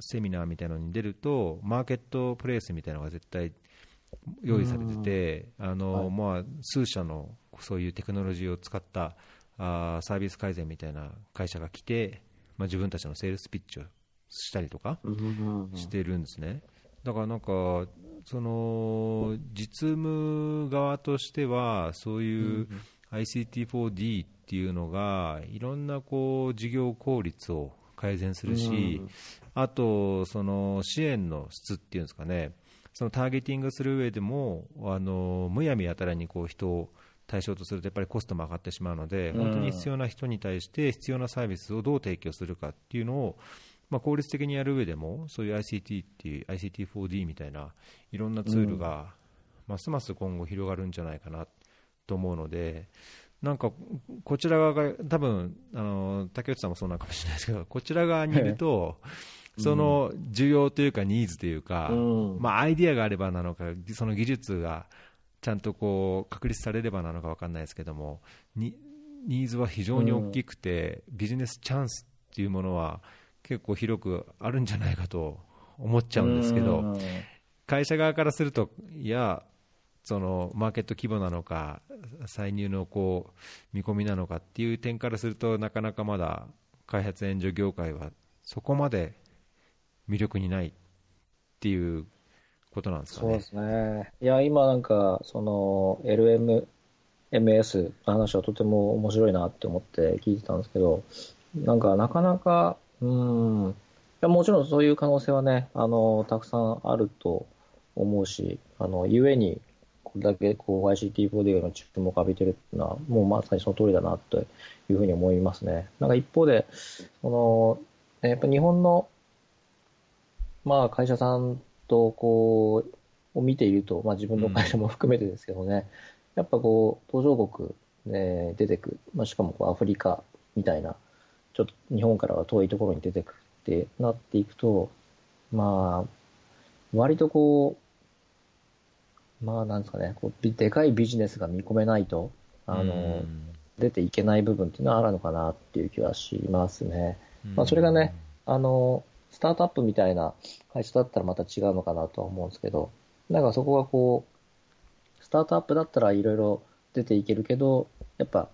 セミナーみたいなのに出ると、マーケットプレイスみたいなのが絶対用意されてて、あのまあ、数社のそういうテクノロジーを使ったあサービス改善みたいな会社が来て、まあ、自分たちのセールスピッチをしたりとかしてるんですね。だからなんかその実務側としてはそういう ICT4D っていうのがいろんなこう事業効率を改善するし、あとその支援の質っていうんですかね。そのターゲティングする上でもあのむやみやたらにこう人を対象とするとやっぱりコストも上がってしまうので、本当に必要な人に対して必要なサービスをどう提供するかっていうのをまあ、効率的にやる上でもそういう ICT っていう ICT4D みたいないろんなツールがますます今後広がるんじゃないかなと思うのでなんかこちら側が多分あの竹内さんもそうなのかもしれないですけど こちら側にいると、その需要というかニーズというか、まあ、アイディアがあればなのかその技術がちゃんとこう確立されればなのか分かんないですけどもニーズは非常に大きくて、ビジネスチャンスっていうものは結構広くあるんじゃないかと思っちゃうんですけど、会社側からすると、いや、そのマーケット規模なのか、歳入のこう見込みなのかっていう点からすると、なかなかまだ開発援助業界はそこまで魅力にないっていうことなんですかね。そうですね。いや、今なんか、その LM、MS の話はとても面白いなって思って聞いてたんですけど、なんかなかなかうん。いやもちろんそういう可能性はね、あの、たくさんあると思うし、あの、ゆえに、これだけこう ICT4D の注目を浴びてるっていうのは、もうまさにその通りだなというふうに思いますね。なんか一方で、その、やっぱ日本の、まあ会社さんとこう、を見ていると、まあ自分の会社も含めてですけどね、うん、やっぱこう、途上国で出てく、まあしかもこうアフリカみたいな、ちょっと日本からは遠いところに出てくってなっていくと、まあ、割とこう、まあなんですかね、こうでかいビジネスが見込めないと、あの、出ていけない部分っていうのはあるのかなっていう気はしますね。まあそれがね、あの、スタートアップみたいな会社だったらまた違うのかなとは思うんですけど、なんかそこがこう、スタートアップだったらいろいろ出ていけるけど、やっぱ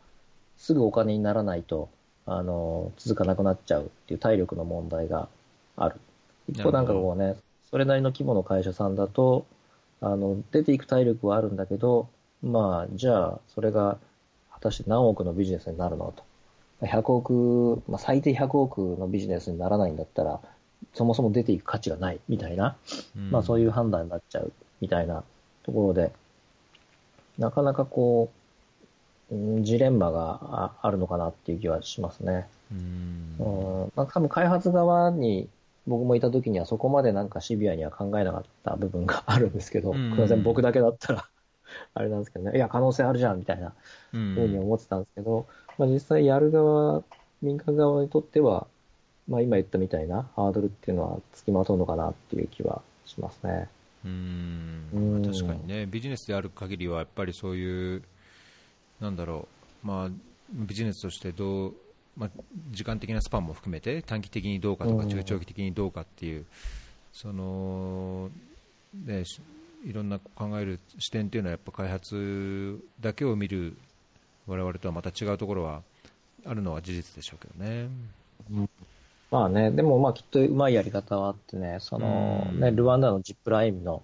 すぐお金にならないと、あの、続かなくなっちゃうっていう体力の問題がある。一方なんかこうね、それなりの規模の会社さんだと、あの、出ていく体力はあるんだけど、まあ、じゃあ、それが果たして何億のビジネスになるのと。100億、まあ、最低100億のビジネスにならないんだったら、そもそも出ていく価値がないみたいな、うん、まあそういう判断になっちゃうみたいなところで、なかなかこう、ジレンマがあるのかなっていう気はしますね。うん。まあ、多分開発側に僕もいた時にはそこまでなんかシビアには考えなかった部分があるんですけど、すみません、僕だけだったら あれなんですけどね、いや、可能性あるじゃんみたいなふうに思ってたんですけど、まあ、実際やる側、民間側にとっては、まあ、今言ったみたいなハードルっていうのはつきまとうのかなっていう気はしますね。うん。確かにね、ビジネスである限りはやっぱりそういうなんだろう、まあ、ビジネスとしてどう、まあ、時間的なスパンも含めて短期的にどうかとか中長期的にどうかっていう、そのね、いろんな考える視点っていうのはやっぱ開発だけを見る我々とはまた違うところはあるのは事実でしょうけどね。うん。まあね、でもまあきっとうまいやり方はあってね、そのね、ルワンダのジップラインの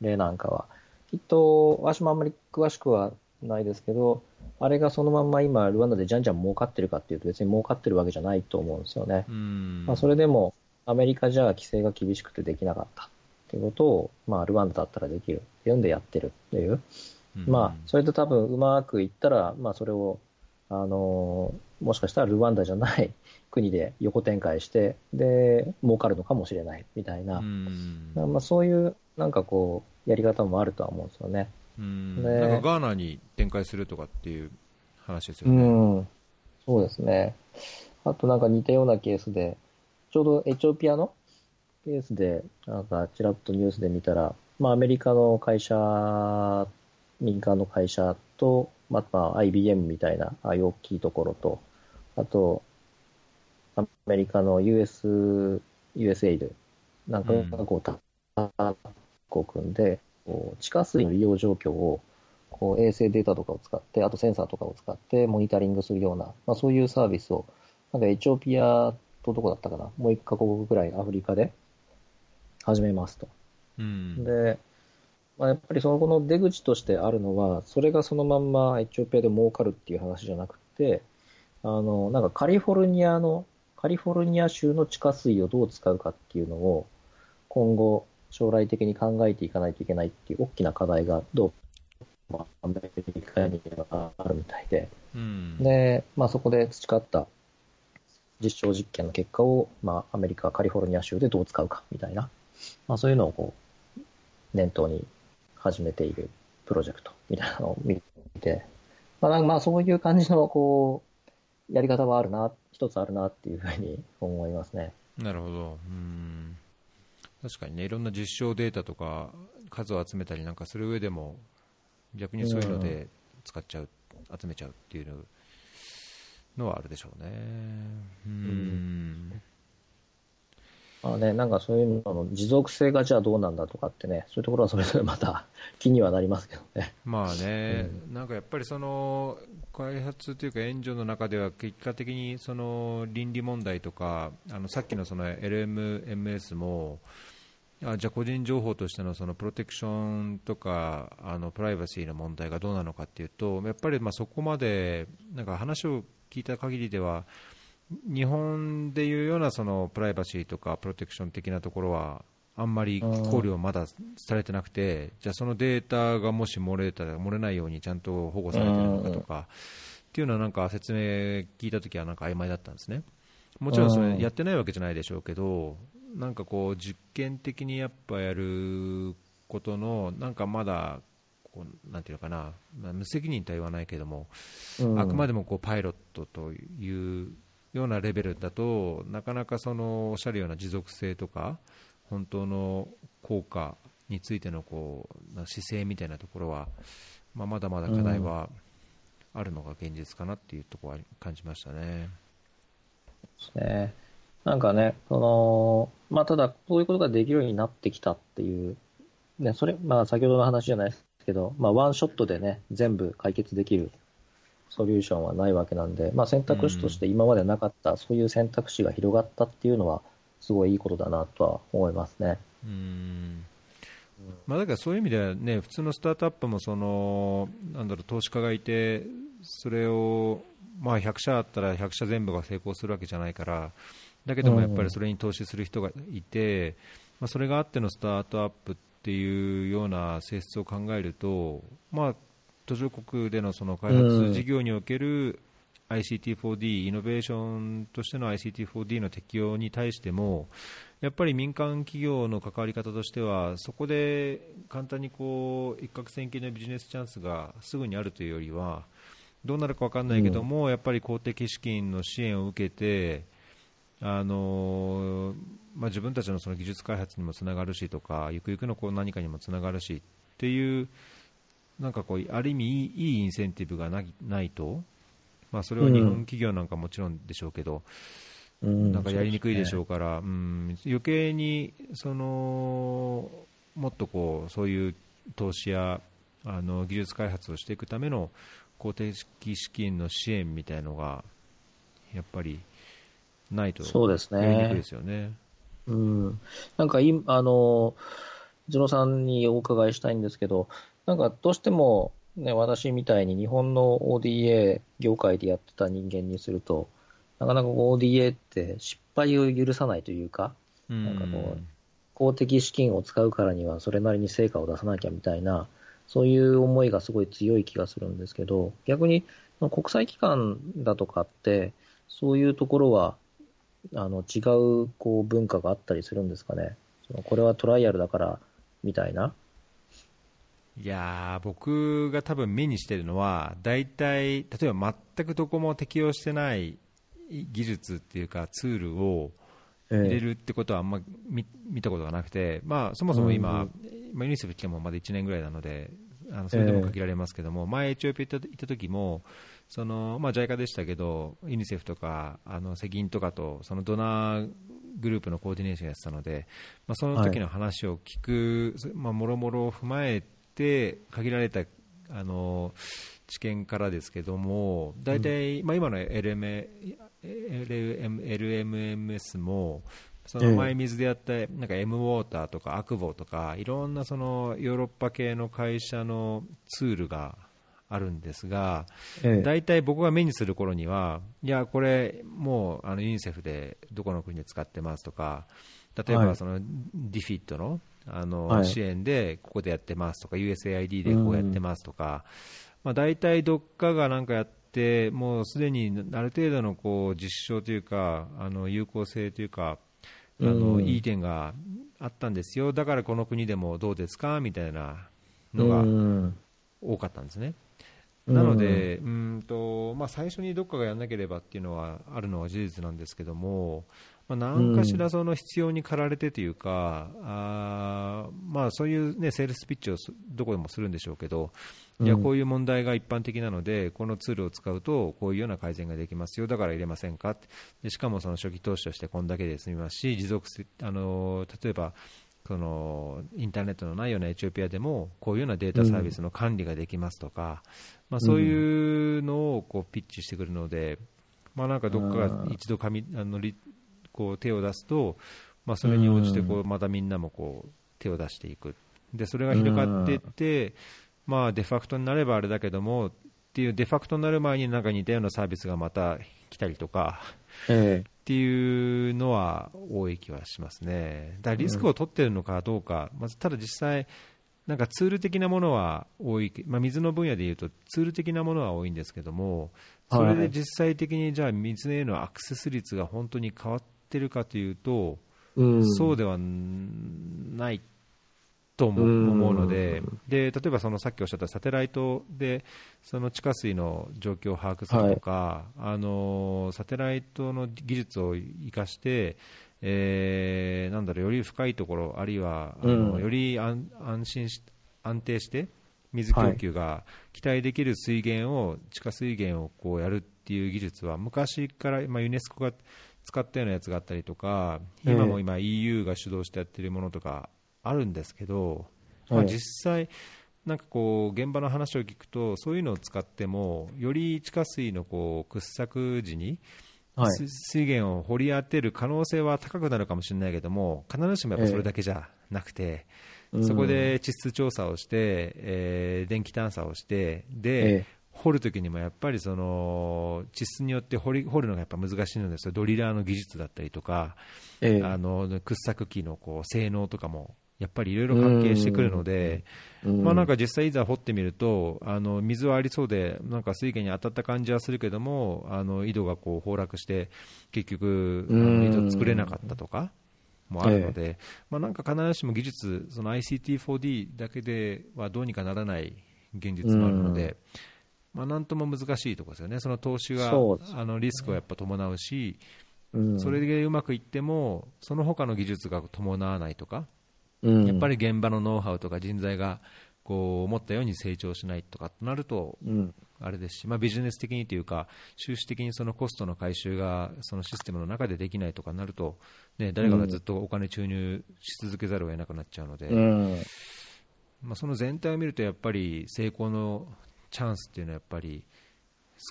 例なんかは、きっと、私もあんまり詳しくはないですけど、あれがそのまんま今、ルワンダでじゃんじゃん儲かってるかっていうと別に儲かってるわけじゃないと思うんですよね。まあ、それでも、アメリカじゃ規制が厳しくてできなかったっていうことを、まあ、ルワンダだったらできるっていうんでやってるっていう。まあ、それと多分うまくいったら、まあ、それを、あのー、もしかしたらルワンダじゃない国で横展開して、で、儲かるのかもしれないみたいな。まあ、そういう、なんかこう、やり方もあるとは思うんですよね。うんなんかガーナに展開するとかっていう話ですよね。うん、そうですね。あとなんか似たようなケースで、ちょうどエチオピアのケースで、なんかちらっとニュースで見たら、まあアメリカの会社、民間の会社と、また IBM みたいな、ああいう大きいところと、あと、アメリカの US、USAID なんかがこう、タッグを組んで、こう地下水の利用状況をこう衛星データとかを使って、あとセンサーとかを使ってモニタリングするような、まあ、そういうサービスを、なんかエチオピアとどこだったかな、もう一カ国ぐらいアフリカで始めますと。うんで、まあ、やっぱりその後の出口としてあるのは、それがそのまんまエチオピアで儲かるっていう話じゃなくて、あの、なんかカリフォルニアの、カリフォルニア州の地下水をどう使うかっていうのを、今後、将来的に考えていかないといけないっていう大きな課題が、どうもアメリカにはあるみたいで、うん。で、まあそこで培った実証実験の結果を、まあアメリカ、カリフォルニア州でどう使うかみたいな、まあそういうのをこう、念頭に始めているプロジェクトみたいなのを見て、まあなんかまあそういう感じのこう、やり方はあるな、一つあるなっていうふうに思いますね。なるほど、うん、確かにね、いろんな実証データとか、数を集めたりなんかする上でも、逆にそういうので使っちゃう、集めちゃうっていうのはあるでしょうね。うんまあね、なんかそういうのの持続性がじゃあどうなんだとかってね、そういうところはそれぞれまた 気にはなりますけどね。まあね、なんかやっぱりその開発というか援助の中では結果的にその倫理問題とかあのさっきのその LMMS もあじゃあ個人情報としてのそのプロテクションとかあのプライバシーの問題がどうなのかっていうとやっぱりまあそこまでなんか話を聞いた限りでは日本でいうようなそのプライバシーとかプロテクション的なところはあんまり考慮はまだされてなくて、じゃあそのデータがもし漏れたら漏れないようにちゃんと保護されてるのかとか、っていうのはなんか説明聞いたときはなんか曖昧だったんですね。もちろんそれやってないわけじゃないでしょうけど、なんかこう実験的にやっぱやることのなんかまだこうなんていうのかな、まあ無責任とは言わないけども、うん。あくまでもこうパイロットというようなレベルだとなかなかそのおっしゃるような持続性とか本当の効果についてのこう姿勢みたいなところは、まあ、まだまだ課題はあるのが現実かなっていうところは感じましたね。ですね。なんかね、その、まあ、ただ、そういうことができるようになってきたっていう、ね、それ、まあ、先ほどの話じゃないですけど、まあ、ワンショットでね、全部解決できるソリューションはないわけなんで、まあ、選択肢として今までなかった、そういう選択肢が広がったっていうのは、すごいいいことだなとは思いますね。うん。まあ、だからそういう意味では、ね、普通のスタートアップもそのなんだろう投資家がいてそれを、まあ、100社あったら100社全部が成功するわけじゃないからだけどもやっぱりそれに投資する人がいて、まあ、それがあってのスタートアップっていうような性質を考えると、まあ、途上国でのその開発事業における ICT4D、イノベーションとしての ICT4D の適用に対しても、やっぱり民間企業の関わり方としては、そこで簡単にこう一攫千金のビジネスチャンスがすぐにあるというよりは、どうなるか分からないけども、やっぱり公的資金の支援を受けて、あのまあ、自分たちのその技術開発にもつながるしとか、ゆくゆくのこう何かにもつながるしっていう、なんかこう、ある意味いいいいインセンティブがなないと、まあ、それは日本企業なんかもちろんでしょうけど、うんなんかやりにくいでしょうから、うん、余計にそのもっとこうそういう投資やあの技術開発をしていくための公的資金の支援みたいのがやっぱりないとそうですねやりにくいですよね。うん。なんか今、あの、一郎さんにお伺いしたいんですけど、なんかどうしても、ね、私みたいに日本の ODA 業界でやってた人間にすると、なかなか ODA って失敗を許さないというか、うんなんかこう公的資金を使うからにはそれなりに成果を出さなきゃみたいな、そういう思いがすごい強い気がするんですけど、逆に国際機関だとかって、そういうところは、あの違うこう文化があったりするんですかね。これはトライアルだからみたいな。いやー僕が多分目にしてるのは大体例えば全くどこも適用してない技術っていうかツールを入れるってことはあんま見見たことがなくて、まあ、そもそも今、まあユニセフ来てもまだ1年ぐらいなのであのそれでも限られますけども、前、エチオピア行った時も、そのまあ、JICA でしたけど、ユニセフとか、あの責任とかと、そのドナーグループのコーディネーションやってたので、まあ、その時の話を聞く、まあ、もろもろを踏まえて、限られたあの知見からですけども、大体、うん、まあ、今の LM LM LMMS も、その前水でやった、なんか M ウォーターとかアクボとか、いろんなそのヨーロッパ系の会社のツールがあるんですが、大体僕が目にする頃には、いや、これ、もうあのユニセフでどこの国で使ってますとか、例えばそのディフィットのあの支援でここでやってますとか、USAID でこうやってますとか、まあ、大体どっかがなんかやって、もうすでにある程度のこう実証というか、あの有効性というか、あのいい点があったんですよ、だからこの国でもどうですか？みたいなのが多かったんですね。なので、うんとまあ、最初にどっかがやらなければっていうのはあるのは事実なんですけども、まあ、何かしらその必要に駆られてというか、あまあ、そういう、ね、セールスピッチをどこでもするんでしょうけど、いやこういう問題が一般的なので、このツールを使うとこういうような改善ができますよ、だから入れませんか？でしかもその初期投資としてこんだけで済みますし、持続あの例えばそのインターネットのないようなエチオピアでもこういうようなデータサービスの管理ができますとか、うん、まあ、そういうのをこうピッチしてくるので、まあ、なんかどっかが一度紙あのこう手を出すと、まあ、それに応じてこうまたみんなもこう手を出していく。でそれが広がっていって、まあ、デファクトになればあれだけどもっていうデファクトになる前になんか似たようなサービスがまた来たりとか、ええ、っていうのは多い気はしますね。だからリスクを取っているのかどうか、まずただ実際、なんかツール的なものは多い、まあ、水の分野でいうとツール的なものは多いんですけども、それで実際的にじゃあ水へのアクセス率が本当に変わっているかというと、うん、そうではないとも思うので、で例えばそのさっきおっしゃったサテライトでその地下水の状況を把握するとか、はい、あのサテライトの技術を生かして、えー、なんだろうより深いところ、あるいはあの、うん、より安心し安定して水供給が期待できる水源を、はい、地下水源をこうやるっていう技術は昔から、まあ、ユネスコが使ったようなやつがあったりとか、今も今 EU が主導してやってるものとかあるんですけど、まあ、実際、なんかこう現場の話を聞くとそういうのを使ってもより地下水のこう掘削時に水源を掘り当てる可能性は高くなるかもしれないけども必ずしもやっぱそれだけじゃなくて、そこで地質調査をして、えー、電気探査をしてで、掘るときにもやっぱりその地質によって掘り掘るのがやっぱ難しいのですドリラーの技術だったりとか、あの掘削機のこう性能とかもやっぱりいろいろ関係してくるので、まあ、なんか実際、いざ掘ってみると、あの水はありそうで、なんか水源に当たった感じはするけども、あの井戸がこう崩落して、結局、井戸作れなかったとかもあるので、まあ、なんか必ずしも技術、その ICT4D だけではどうにかならない現実もあるので、まあ、なんとも難しいところですよね、その投資があのリスクをやっぱ伴うし、それでうまくいっても、その他の技術が伴わないとか。やっぱり現場のノウハウとか人材がこう思ったように成長しないとかとなると、あれですし、まあ、ビジネス的にというか、収支的にそのコストの回収がそのシステムの中でできないとかなると、ね、誰かがずっとお金注入し続けざるを得なくなっちゃうので、まあ、その全体を見ると、やっぱり成功のチャンスっていうのはやっぱり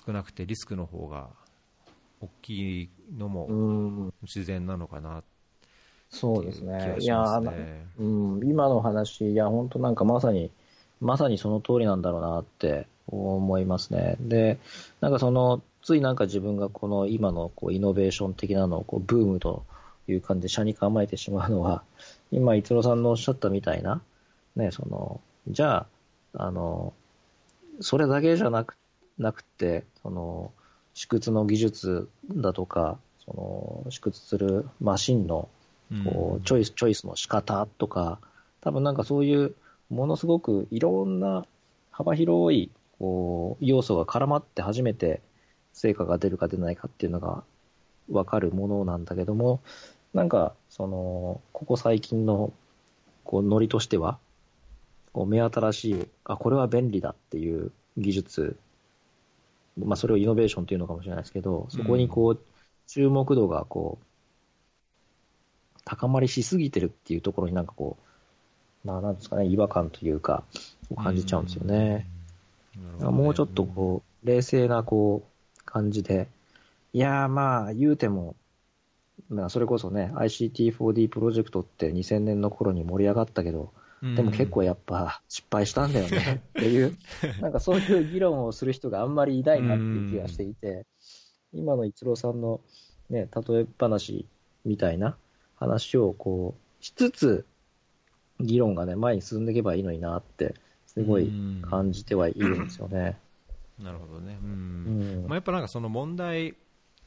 少なくて、リスクの方が大きいのも自然なのかなそうですね。いや、うん、今の話、いや、本当なんかまさに、まさにその通りなんだろうなって思いますね。で、なんかその、ついなんか自分がこの今のこうイノベーション的なのをこうブームという感じで車に構えてしまうのは、今、逸郎さんのおっしゃったみたいな、ね、その、じゃあ、あの、それだけじゃなくなくて、その、試掘の技術だとか、その、試掘するマシンのこうチョイス、チョイスの仕方とか、多分なんかそういうものすごくいろんな幅広いこう要素が絡まって初めて成果が出るか出ないかっていうのがわかるものなんだけども、なんかその、ここ最近のこうノリとしては、こう目新しい、あ、これは便利だっていう技術、まあそれをイノベーションというのかもしれないですけど、そこにこう、注目度がこう、高まりしすぎてるっていうところになんかこう、まあなんですかね、違和感というか、感じちゃうんですよね。うんもうちょっとこう、冷静なこう、感じで、いやーまあ言うても、まあそれこそね、ICT4D プロジェクトって2000年の頃に盛り上がったけど、うんでも結構やっぱ失敗したんだよね。っていう、なんかそういう議論をする人があんまりいないなっていう気がしていて、今の一郎さんのね、例え話みたいな話をこう、しつつ、議論がね、前に進んでいけばいいのになって、すごい感じてはいるんですよね。なるほどね、ううんん。まあ、やっぱなんかその問題、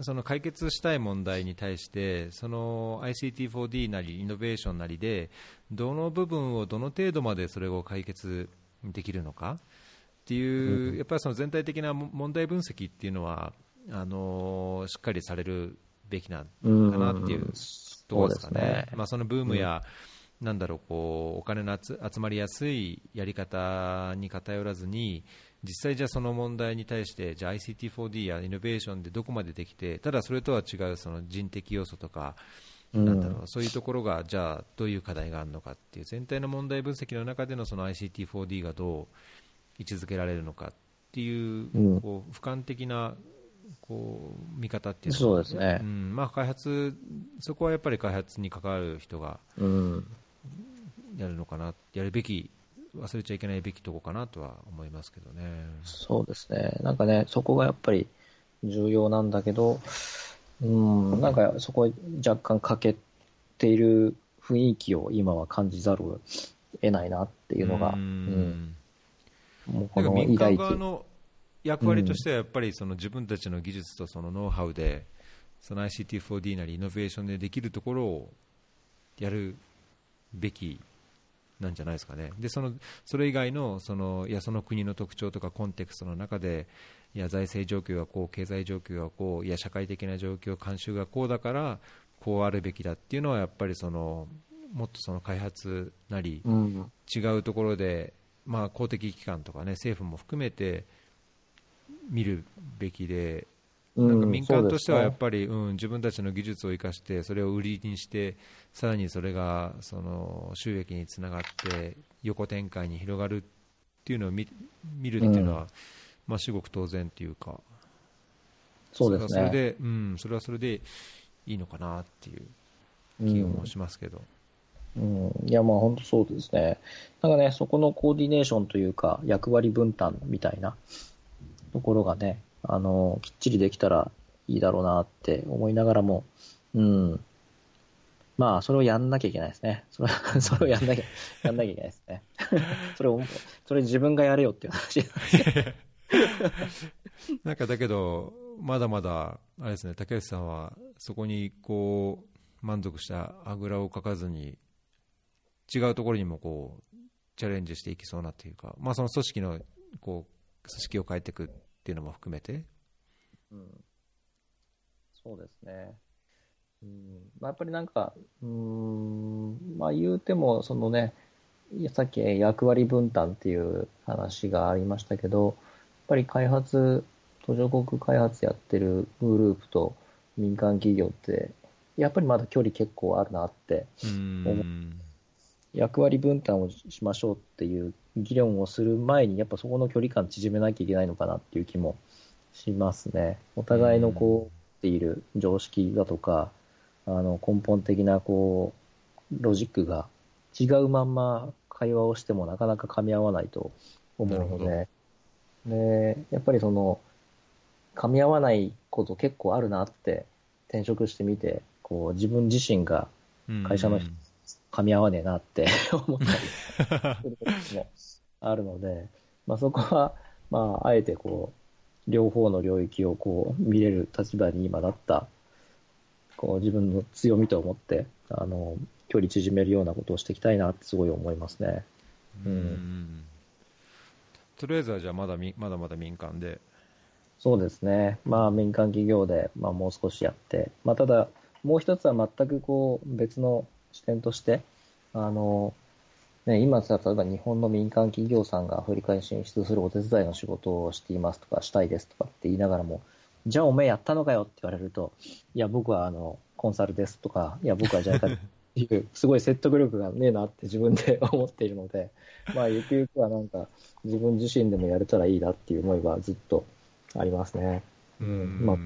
その解決したい問題に対して、その ICT4D なりイノベーションなりで、どの部分をどの程度までそれを解決できるのかっていう、うんやっぱりその全体的なも問題分析っていうのは、あのしっかりされるべきなうんかなっていうところですかね。まあ、そのブームや、なんだろうこうお金の集集まりやすいやり方に偏らずに実際、じゃあその問題に対してじゃあ ICT4D やイノベーションでどこまでできてただそれとは違うその人的要素とか、うん。なんだろうそういうところがじゃあどういう課題があるのかっていう全体の問題分析の中でのその ICT4D がどう位置づけられるのかっていう,、うん。こう俯瞰的なこう見方っていうのそうですね。ん。まあ、開発そこはやっぱり開発に関わる人がうん。やるのかな、やるべき、忘れちゃいけないべきとこかなとは思いますけどね。そうですね。なんかね、そこがやっぱり重要なんだけど、うん、なんかそこ若干欠けている雰囲気を今は感じざるを得ないなっていうのが、ううんん、もうこの民間側の役割としてはやっぱりその自分たちの技術とそのノウハウでその ICT4D なりイノベーションでできるところをやるべきなんじゃないですかね。でそのそれ以外のそのいやその国の特徴とかコンテクストの中でいや財政状況がこう経済状況がこういや社会的な状況慣習がこうだからこうあるべきだっていうのはやっぱりそのもっとその開発なりうん、違うところで、まあ、公的機関とか、ね、政府も含めて見るべきで、うんなんか民間としてはやっぱり、うん、自分たちの技術を生かして、それを売りにして、さらにそれがその収益につながって、横展開に広がるっていうのを見見るっていうのは、まあ、至極当然っていうか、そうですね。それはそれで、うん、それはそれでいいのかなっていう気もしますけど。うん、いや、まあ本当そうですね。なんかね、そこのコーディネーションというか、役割分担みたいなところがね、あの、きっちりできたらいいだろうなって思いながらも、うん。まあ、それをやんなきゃいけないですね。それ それをやんなきゃ、やんなきゃいけないですね。それを、それ自分がやれよっていう話なんですけど。なんかだけど、まだまだ、あれですね、竹内さんは、そこにこう、満足したあぐらをかかずに、違うところにもこう、チャレンジしていきそうなっていうか、まあその組織の、こう、組織を変えていくっていうのも含めて、うん。そうですね。うん。まあ、やっぱりなんか、うーん、まあ言うても、そのね、いやさっき役割分担っていう話がありましたけど、やっぱり開発、途上国開発やってるグループと民間企業って、やっぱりまだ距離結構あるなって、う。ーん、役割分担をしましょうっていう議論をする前に、やっぱそこの距離感縮めなきゃいけないのかなっていう気もしますね。お互いのこう、っている常識だとか、あの根本的なこう、ロジックが違うまんま会話をしてもなかなか噛み合わないと思うので、で、やっぱりその、噛み合わないこと結構あるなって転職してみて、こう自分自身が会社の人噛み合わねえなって 思ったりすることもあるので、まあそこは、まああえてこう、両方の領域をこう見れる立場に今なった、こう自分の強みと思って、あの、距離縮めるようなことをしていきたいなってすごい思いますね。うーんとりあえずはじゃあまだみまだまだ民間で、そうですね。まあ民間企業で、まあもう少しやって、まあただ、もう一つは全くこう別の視点として、あの、ね、今さ、例えば日本の民間企業さんがアフリカに進出するお手伝いの仕事をしていますとか、したいですとかって言いながらも、じゃあお前やったのかよって言われると、いや、僕はあの、コンサルですとか、いや、僕は JICA っていう、すごい説得力がねえなって自分で思っているので、まあ、ゆくゆくはなんか、自分自身でもやれたらいいなっていう思いはずっとありますね。うんまあ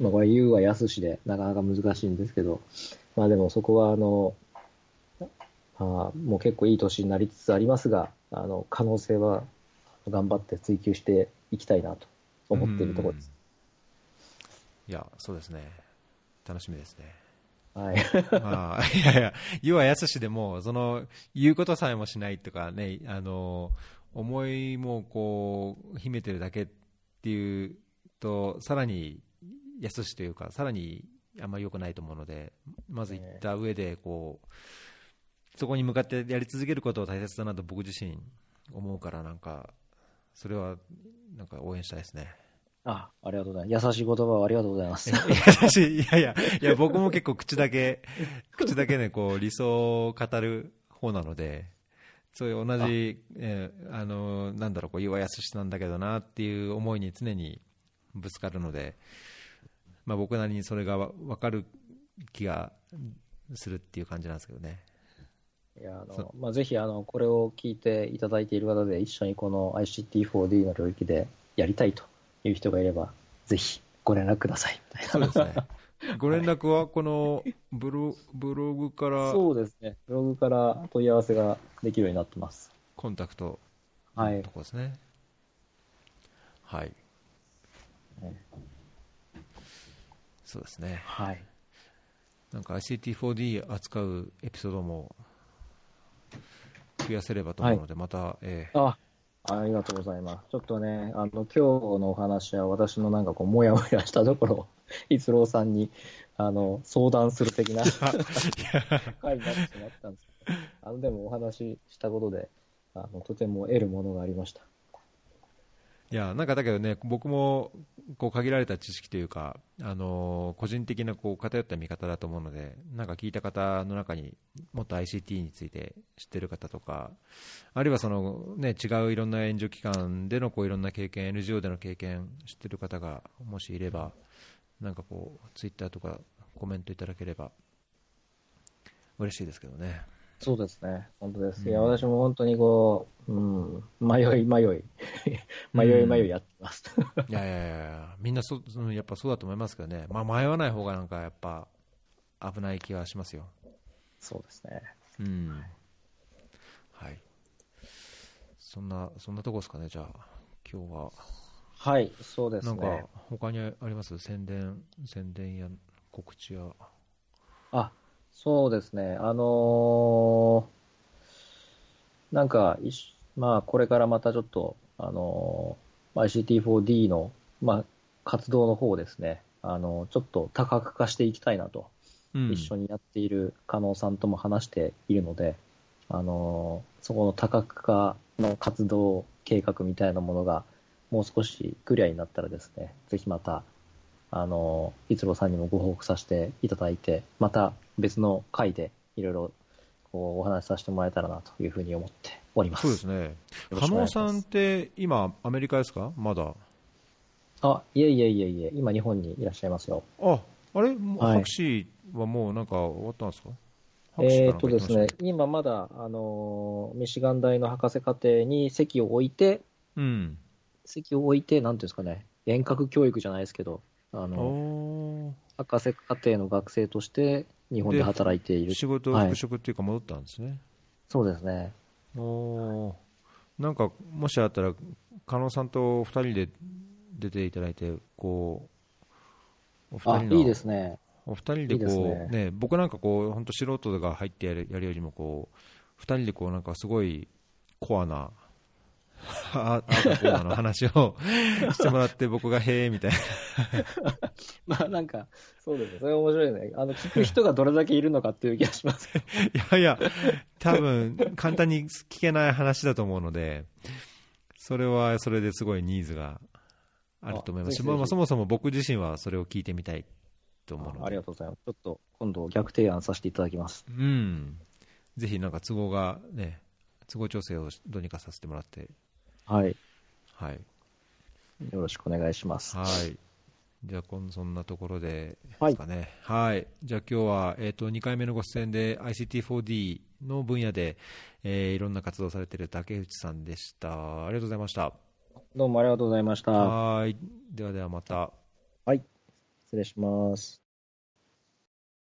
まあ、これ言うは安しで、なかなか難しいんですけど、まあでもそこは、あの、あもう結構いい年になりつつありますが、あの、可能性は頑張って追求していきたいなと思っているところです。いや、そうですね。楽しみですね。はい。まあ、いやいや、言うは安しでも、その、言うことさえもしないとかね、あの、思いもこう、秘めてるだけっていうと、さらに安しというか、さらにあんまり良くないと思うので、まず言った上で、こう、そこに向かってやり続けることを大切だなと僕自身思うから、なんか、それは、なんか応援したいですね。あ、ありがとうございます。優しい言葉をありがとうございます。優しい、いやいや、いや、僕も結構口だけ、口だけね、こう、理想を語る方なので、そういう同じ、えーあの、なんだろう、こう、岩安しなんだけどなっていう思いに常にぶつかるので、まあ僕なりにそれがわ分かる気がするっていう感じなんですけどね。いや、あその、まあ、ぜひ、あの、これを聞いていただいている方で、一緒にこの ICT4D の領域でやりたいという人がいれば、ぜひご連絡ください。そうですね。ご連絡はこのブロブログからそうですね。ブログから問い合わせができるようになってます。コンタクトはいのと。こですね。はい。ねそうですね。はい。なんか ICT4D 扱うエピソードも増やせればと思うので、また、えーあ、ありがとうございます。ちょっとね、あの、今日のお話は私のなんかこう、もやもやしたところを、逸郎さんに、あの、相談する的な 回になってしまったんですけど、あの、でもお話ししたことで、あの、とても得るものがありました。いやなんかだけどね、僕もこう限られた知識というか、あのー個人的なこう偏った見方だと思うので、なんか聞いた方の中にもっと ICT について知ってる方とか、あるいはその、ね、違ういろんな援助機関でのこういろんな経験、NGO での経験知ってる方がもしいれば、なんかこう、ツイッターとかコメントいただければ嬉しいですけどね。そうですね。本当です。うんいや、私も本当にこう、うん、迷い迷い、迷い迷いやってます。いやいやいやいや、みんなそ、うんやっぱそうだと思いますけどね、まあ、迷わない方がなんかやっぱ危ない気はしますよ。そうですね。うん。はい。そんな、そんなとこですかね、じゃあ、今日は。はい、そうですなんねか。、他にあります？宣伝、宣伝や告知や。あ、そうですね。あのーなんか、いしまあ、これからまたちょっと、あのー ICT4D の、まあ、活動の方ですね。あのちょっと多角化していきたいなと、うん一緒にやっている加納さんとも話しているので、あのーそこの多角化の活動計画みたいなものが、もう少しクリアになったらですね、ぜひまた、あの、逸郎さんにもご報告させていただいて、また別の回でいろいろこうお話しさせてもらえたらなというふうに思っております。そうですね。加納さんって今、アメリカですか？まだ。あ、いえいえいえいえ、今日本にいらっしゃいますよ。あ、あれ？博士はもうなんか終わったんですか？えーっとですね今まだ、あのーミシガン大の博士課程に席を置いて、たうん。席を置いて、なんていうんですかね、遠隔教育じゃないですけど、あの、お博士課程の学生として日本で働いている。ー仕事、はい復職っていうか戻ったんですね。そうですね。おーなんか、もしあったら、加納さんと二人で出ていただいて、こう、おあ、二人のいいですね。お二人でこう、ねね、僕なんかこう、本当素人が入ってやるやるよりも、こう、二人でこう、なんかすごいコアな、あああだこうだの話をしてもらって、僕がへえみたいな。まあなんか、そうですね。それ面白いね。あの、聞く人がどれだけいるのかっていう気がします。いやいや、多分簡単に聞けない話だと思うので、それはそれですごいニーズがあると思いますし、まあ、そもそも僕自身はそれを聞いてみたいと思うので、ありがとうございます。ちょっと今度逆提案させていただきます。うん、ぜひなんか都合がね、都合調整をどうにかさせてもらって、はい。はい。よろしくお願いします。はい。じゃあ、こんそんなところではいですかね。はい。じゃあ、今日は、えっ、と、2回目のご出演で ICT4D の分野で、えーいろんな活動をされている竹内さんでした。ありがとうございました。どうもありがとうございました。はい。ではではまた。はい。失礼します。